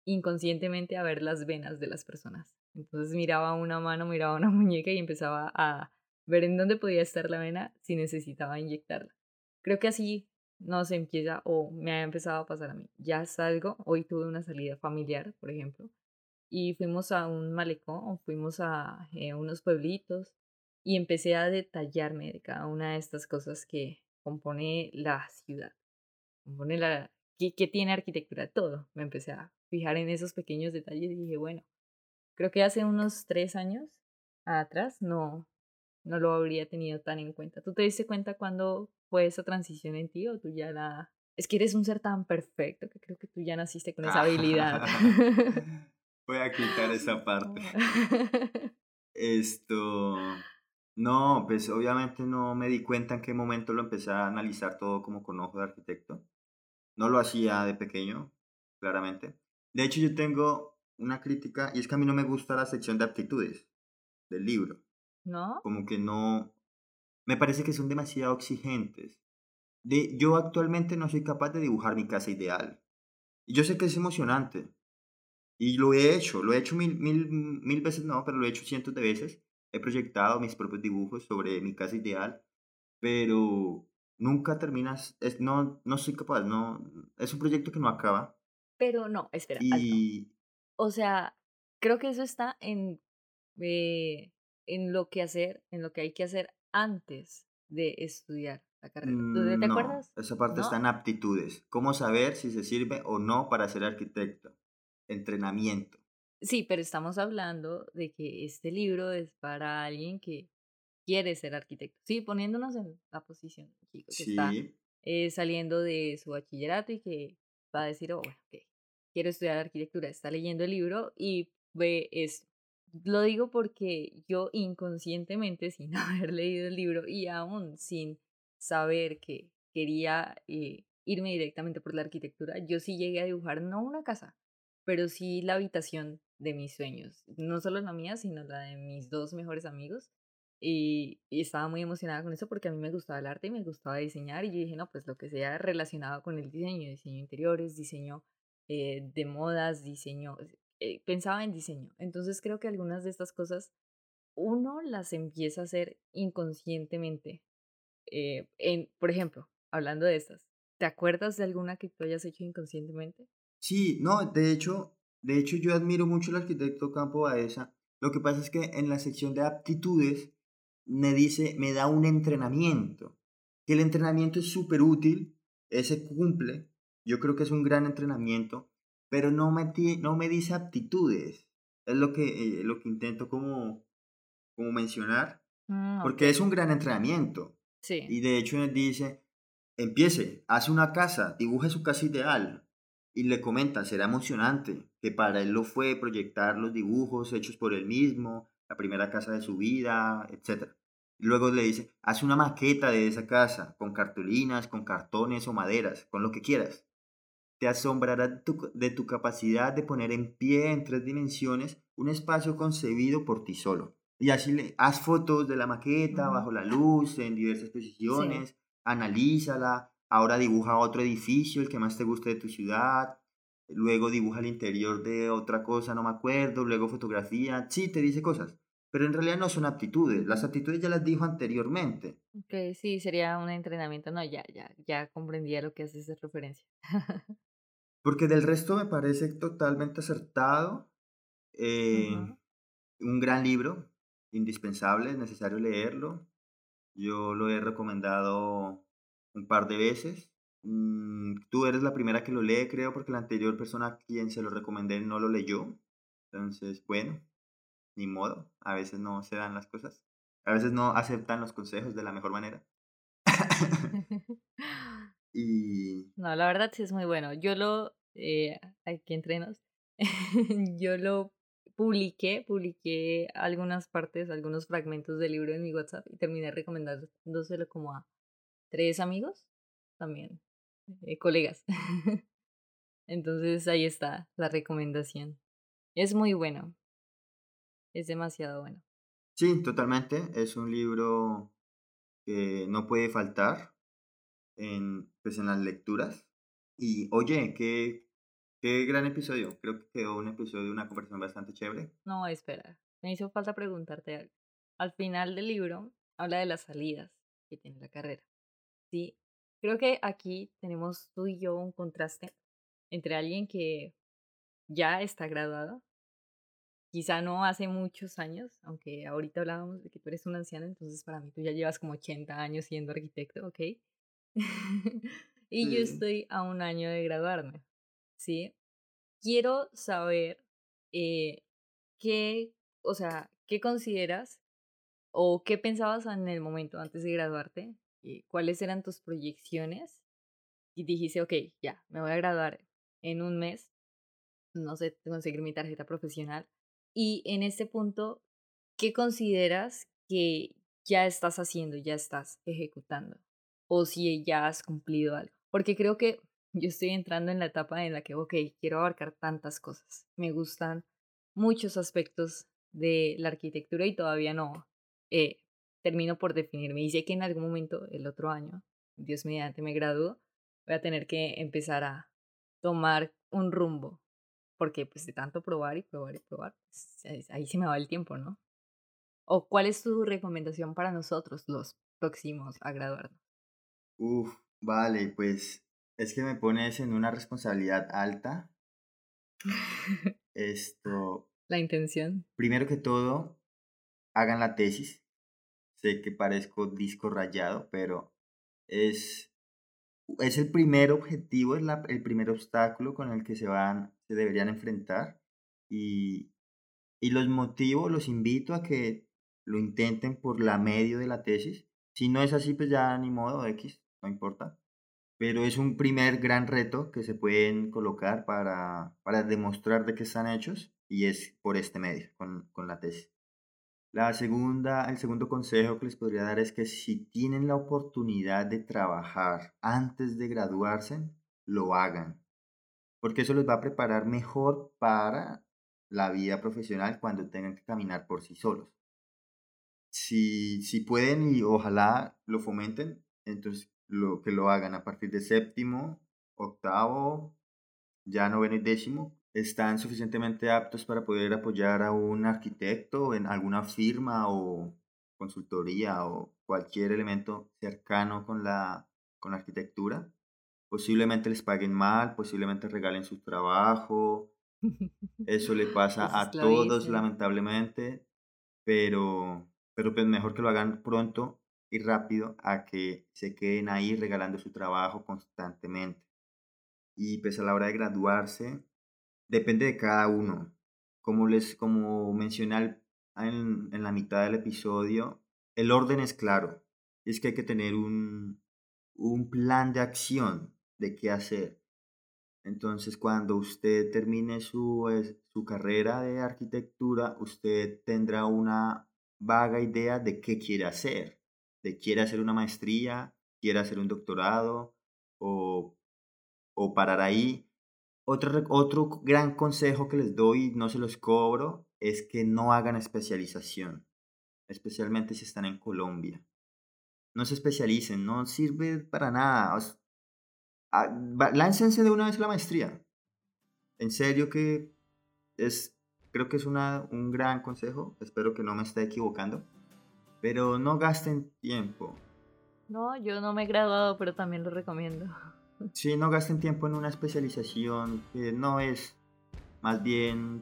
inconscientemente a ver las venas de las personas. Entonces miraba una mano, miraba una muñeca y empezaba a ver en dónde podía estar la vena si necesitaba inyectarla. Creo que así no se empieza o me ha empezado a pasar a mí. Ya salgo, hoy tuve una salida familiar, por ejemplo, y fuimos a un malecón, fuimos a eh, unos pueblitos y empecé a detallarme de cada una de estas cosas que compone la ciudad, compone la, ¿qué, qué tiene arquitectura? Todo. Me empecé a fijar en esos pequeños detalles y dije, bueno, creo que hace unos tres años atrás no, no lo habría tenido tan en cuenta. ¿Tú te diste cuenta cuando fue esa transición en ti o tú ya la... Es que eres un ser tan perfecto que creo que tú ya naciste con esa habilidad. Voy a quitar esa parte. Esto... No, pues obviamente no me di cuenta en qué momento lo empecé a analizar todo como con ojo de arquitecto. No lo hacía de pequeño, claramente. De hecho, yo tengo una crítica y es que a mí no me gusta la sección de aptitudes del libro. ¿No? Como que no... Me parece que son demasiado exigentes. De, yo actualmente no soy capaz de dibujar mi casa ideal. Y yo sé que es emocionante. Y lo he hecho, lo he hecho mil, mil, mil veces, no, pero lo he hecho cientos de veces. He proyectado mis propios dibujos sobre mi casa ideal, pero nunca terminas, es, no, no soy capaz, no, es un proyecto que no acaba. Pero no, espera. Y... O sea, creo que eso está en, eh, en lo que hacer, en lo que hay que hacer antes de estudiar la carrera. ¿Te, mm, acuerdas? Esa parte está en aptitudes. ¿Cómo saber si se sirve o no para ser arquitecto? Entrenamiento. Sí, pero estamos hablando de que este libro es para alguien que quiere ser arquitecto. Sí, poniéndonos en la posición chico, que está eh, saliendo de su bachillerato y que va a decir, oh, bueno, quiero estudiar arquitectura. Está leyendo el libro y ve esto. Lo digo porque yo inconscientemente, sin haber leído el libro y aún sin saber que quería eh, irme directamente por la arquitectura, yo sí llegué a dibujar no una casa, pero sí la habitación de mis sueños. No solo la mía, sino la de mis dos mejores amigos. Y, estaba muy emocionada con eso porque a mí me gustaba el arte y me gustaba diseñar. Y yo dije, no, pues lo que sea relacionado con el diseño, diseño interiores, diseño eh, de modas, diseño. Eh, pensaba en diseño. Entonces creo que algunas de estas cosas uno las empieza a hacer inconscientemente. Eh, en, por ejemplo, hablando de estas, ¿te acuerdas de alguna que tú hayas hecho inconscientemente? Sí, no, de hecho, de hecho yo admiro mucho al arquitecto Campo Baeza. Lo que pasa es que en la sección de aptitudes me dice, me da un entrenamiento, que el entrenamiento es súper útil, ese cumple, yo creo que es un gran entrenamiento, pero no me, no me dice aptitudes, es lo que, eh, lo que intento como, como mencionar, mm, porque es un gran entrenamiento. Sí. Y de hecho dice, empiece, hace una casa, dibuje su casa ideal, y le comenta, será emocionante, que para él lo fue proyectar los dibujos hechos por él mismo, la primera casa de su vida, etc. Luego le dice, haz una maqueta de esa casa, con cartulinas, con cartones o maderas, con lo que quieras. Te asombrará de tu capacidad de poner en pie en tres dimensiones un espacio concebido por ti solo. Y así le haz fotos de la maqueta bajo la luz, en diversas posiciones, analízala, ahora dibuja otro edificio, el que más te guste de tu ciudad, luego dibuja el interior de otra cosa, no me acuerdo, luego fotografía, sí, te dice cosas, pero en realidad no son aptitudes, las aptitudes ya las dijo anteriormente. Ok, sí, sería un entrenamiento, no, ya, ya, ya comprendía lo que haces de referencia. Porque del resto me parece totalmente acertado, eh, un gran libro, indispensable, es necesario leerlo, yo lo he recomendado un par de veces. Mm, tú eres la primera que lo lee, creo, porque la anterior persona a quien se lo recomendé no lo leyó. Entonces, bueno, ni modo. A veces no se dan las cosas. A veces no aceptan los consejos de la mejor manera. y... No, la verdad sí es muy bueno. Yo lo, eh, aquí entrenos, yo lo publiqué, publiqué algunas partes, algunos fragmentos del libro en mi WhatsApp y terminé recomendándoselo como a tres amigos también, eh, colegas. Entonces ahí está la recomendación. Es muy bueno. Es demasiado bueno. Sí, totalmente. Es un libro que no puede faltar en, pues, en las lecturas. Y oye, ¿qué, Qué gran episodio. Creo que quedó un episodio de una conversación bastante chévere. No, espera. Me hizo falta preguntarte algo. Al final del libro habla de las salidas que tiene la carrera. Sí, creo que aquí tenemos tú y yo un contraste entre alguien que ya está graduado, quizá no hace muchos años, aunque ahorita hablábamos de que tú eres un anciano, entonces para mí tú ya llevas como 80 años siendo arquitecto, ¿ok? y yo estoy a un año de graduarme. ¿sí? Quiero saber eh, qué, o sea, qué consideras o qué pensabas en el momento antes de graduarte, cuáles eran tus proyecciones y dijiste, ok, ya, me voy a graduar en un mes, no sé, conseguir mi tarjeta profesional. Y en este punto, ¿qué consideras que ya estás haciendo, ya estás ejecutando? O si ya has cumplido algo. Porque creo que yo estoy entrando en la etapa en la que, ok, quiero abarcar tantas cosas. Me gustan muchos aspectos de la arquitectura y todavía no eh, termino por definirme. Y sé que en algún momento, el otro año, Dios mediante, me gradúo, voy a tener que empezar a tomar un rumbo. Porque pues de tanto probar y probar y probar, pues, ahí se me va el tiempo, ¿no? ¿O cuál es tu recomendación para nosotros, los próximos a graduarnos? Uf, vale, pues es que me pones en una responsabilidad alta. Esto. La intención. Primero que todo, hagan la tesis. Sé que parezco disco rayado, pero es, es el primer objetivo, es la, el primer obstáculo con el que se van, se deberían enfrentar. Y, y los motivo, los invito a que lo intenten por la medio de la tesis. Si no es así, pues ya ni modo, X, no importa pero es un primer gran reto que se pueden colocar para, para demostrar de qué están hechos y es por este medio, con, con la tesis. La segunda, el segundo consejo que les podría dar es que si tienen la oportunidad de trabajar antes de graduarse, lo hagan, porque eso les va a preparar mejor para la vida profesional cuando tengan que caminar por sí solos. Si, si pueden y ojalá lo fomenten, entonces lo, que lo hagan a partir de séptimo, octavo, ya noveno y décimo, están suficientemente aptos para poder apoyar a un arquitecto en alguna firma o consultoría o cualquier elemento cercano con la, con la arquitectura. Posiblemente les paguen mal, posiblemente regalen su trabajo. Eso le pasa a todos, lamentablemente, pero, pero pues mejor que lo hagan pronto y rápido a que se queden ahí regalando su trabajo constantemente. Y pues a la hora de graduarse, depende de cada uno. Como les como mencioné en, en la mitad del episodio, el orden es claro. Es que hay que tener un, un plan de acción de qué hacer. Entonces, cuando usted termine su, su carrera de arquitectura, usted tendrá una vaga idea de qué quiere hacer de quiere hacer una maestría, quiere hacer un doctorado o, o parar ahí. Otro, otro gran consejo que les doy, no se los cobro, es que no hagan especialización, especialmente si están en Colombia. No se especialicen, no sirve para nada. Ah, láncense de una vez la maestría. En serio que es, creo que es una, un gran consejo, espero que no me esté equivocando. Pero no gasten tiempo. No, yo no me he graduado, pero también lo recomiendo. Sí, no gasten tiempo en una especialización que no es. Más bien,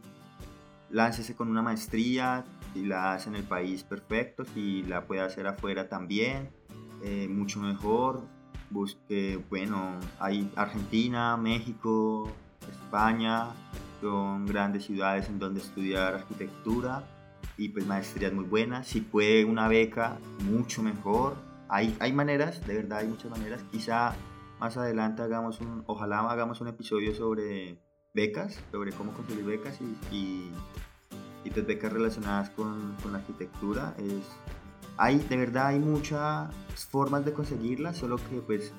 láncese con una maestría, si la hace en el país, perfecto, si la puede hacer afuera también, eh, mucho mejor. Busque, bueno, hay Argentina, México, España, son grandes ciudades en donde estudiar arquitectura y pues maestrías muy buenas. Si puede una beca, mucho mejor. Hay, hay maneras, de verdad hay muchas maneras. Quizá más adelante hagamos un, ojalá hagamos un episodio sobre becas, sobre cómo conseguir becas y, y, y pues becas relacionadas con, con, la arquitectura. Es, hay, de verdad hay muchas formas de conseguirlas, solo que pues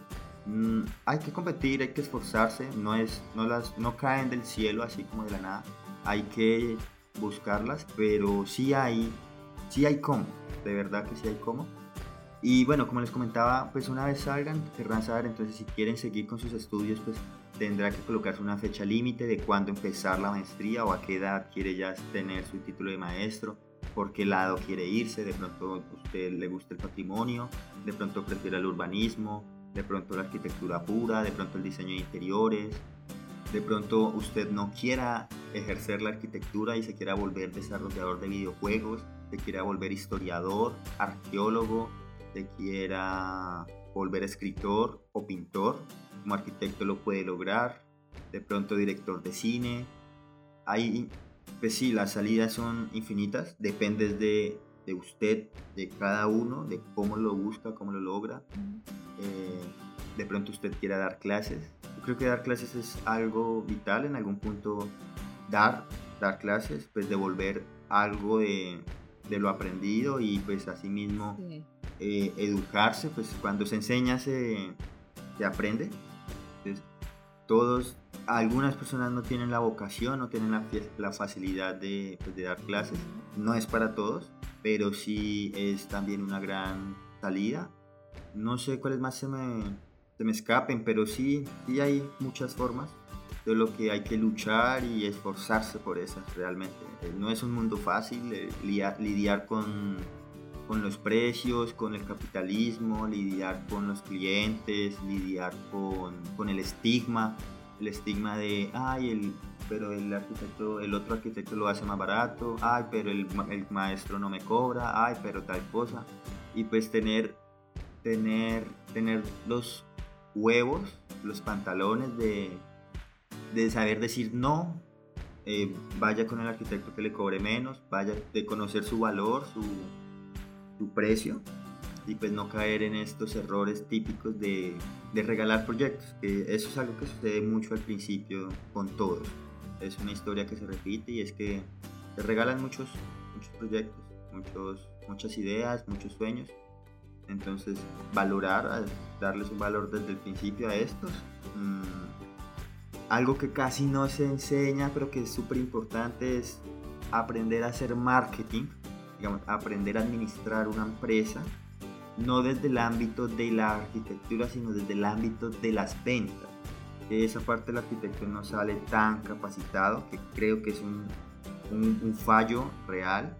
mm, hay que competir, hay que esforzarse, no, es, no, las, no caen del cielo así como de la nada. Hay que buscarlas, pero sí hay, sí hay cómo, de verdad que sí hay cómo. Y bueno, como les comentaba, pues una vez salgan, querrán saber, entonces si quieren seguir con sus estudios, pues tendrá que colocarse una fecha límite de cuándo empezar la maestría o a qué edad quiere ya tener su título de maestro, por qué lado quiere irse, de pronto usted le gusta el patrimonio, de pronto prefiere el urbanismo, de pronto la arquitectura pura, de pronto el diseño de interiores, de pronto usted no quiera ejercer la arquitectura y se quiera volver desarrollador de videojuegos, se quiera volver historiador, arqueólogo, se quiera volver escritor o pintor, como arquitecto lo puede lograr, de pronto director de cine. Hay, pues sí, las salidas son infinitas, depende de, de usted, de cada uno, de cómo lo busca, cómo lo logra. Eh, de pronto usted quiera dar clases. Yo creo que dar clases es algo vital en algún punto. Dar, dar clases, pues devolver algo de, de lo aprendido y pues asimismo eh, educarse, pues cuando se enseña se, se aprende. Entonces, todos, algunas personas no tienen la vocación, no tienen la, la facilidad de, pues, de dar clases. No es para todos, pero sí es también una gran salida. No sé cuáles más se me, se me escapen, pero sí, sí hay muchas formas de lo que hay que luchar y esforzarse por esas realmente. Eh, no es un mundo fácil eh, lidiar, con, con, los precios, con el capitalismo, lidiar con los clientes, lidiar con, con el estigma, el estigma de, ay, el, pero el arquitecto, el otro arquitecto lo hace más barato, ay, pero el, el maestro no me cobra, ay, pero tal cosa. Y pues tener, tener, tener los huevos, los pantalones de, de saber decir no, eh, vaya con el arquitecto que le cobre menos, vaya de conocer su valor, su, su precio y pues no caer en estos errores típicos de, de, regalar proyectos, que eso es algo que sucede mucho al principio con todos. Es una historia que se repite y es que se regalan muchos, muchos proyectos, muchos, muchas ideas, muchos sueños entonces, valorar, darles un valor desde el principio a estos. Mm, algo que casi no se enseña, pero que es súper importante, es aprender a hacer marketing, digamos, aprender a administrar una empresa, no desde el ámbito de la arquitectura, sino desde el ámbito de las ventas. Esa parte del arquitecto no sale tan capacitado, que creo que es un, un fallo real,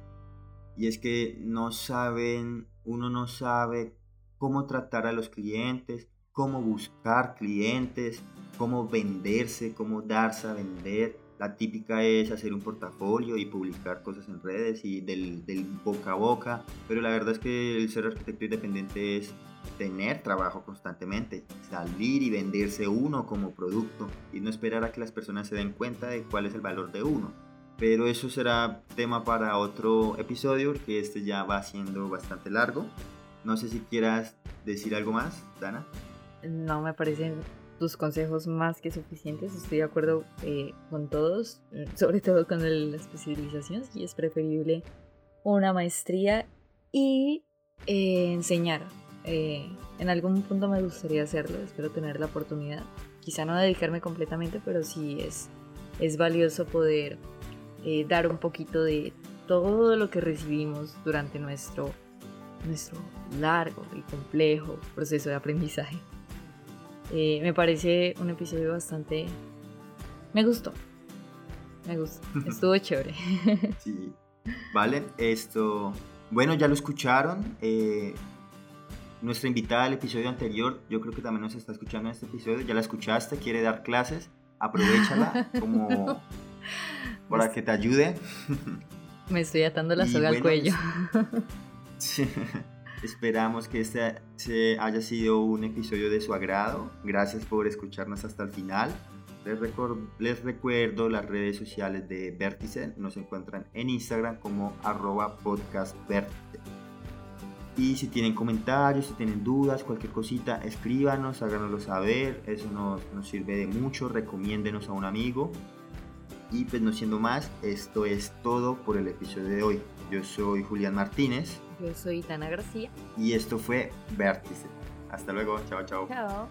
y es que no saben uno no sabe cómo tratar a los clientes, cómo buscar clientes, cómo venderse, cómo darse a vender. La típica es hacer un portafolio y publicar cosas en redes y del, boca a boca, pero la verdad es que el ser arquitecto independiente es tener trabajo constantemente, salir y venderse uno como producto y no esperar a que las personas se den cuenta de cuál es el valor de uno. Pero eso será tema para otro episodio, que este ya va siendo bastante largo. No sé si quieras decir algo más, Dana. No, me parecen tus consejos más que suficientes. Estoy de acuerdo eh, con todos, mm, sobre todo con la especialización. y es preferible una maestría y eh, enseñar. Eh, en algún punto me gustaría hacerlo, espero tener la oportunidad. Quizá no dedicarme completamente, pero sí es, es valioso poder eh, dar un poquito de todo lo que recibimos durante nuestro, nuestro largo y complejo proceso de aprendizaje. Eh, me parece un episodio bastante... Me gustó. Me gustó. Estuvo chévere. Sí. Vale, esto... Bueno, ya lo escucharon. Eh, nuestra invitada del episodio anterior, yo creo que también nos está escuchando en este episodio. Ya la escuchaste, quiere dar clases. Aprovechala como para que te ayude. Me estoy atando la soga al cuello. Esperamos que este haya sido un episodio de su agrado. Gracias por escucharnos hasta el final. Les, les recuerdo las redes sociales de Vértice. Nos encuentran en Instagram como arroba. Y si tienen comentarios, si tienen dudas, cualquier cosita, escríbanos, háganoslo saber. Eso nos, nos sirve de mucho. Recomiéndenos a un amigo. Y pues no siendo más, esto es todo por el episodio de hoy. Yo soy Julián Martínez. Yo soy Tana García. Y esto fue Vértice. Hasta luego. Chao, chao. Chao.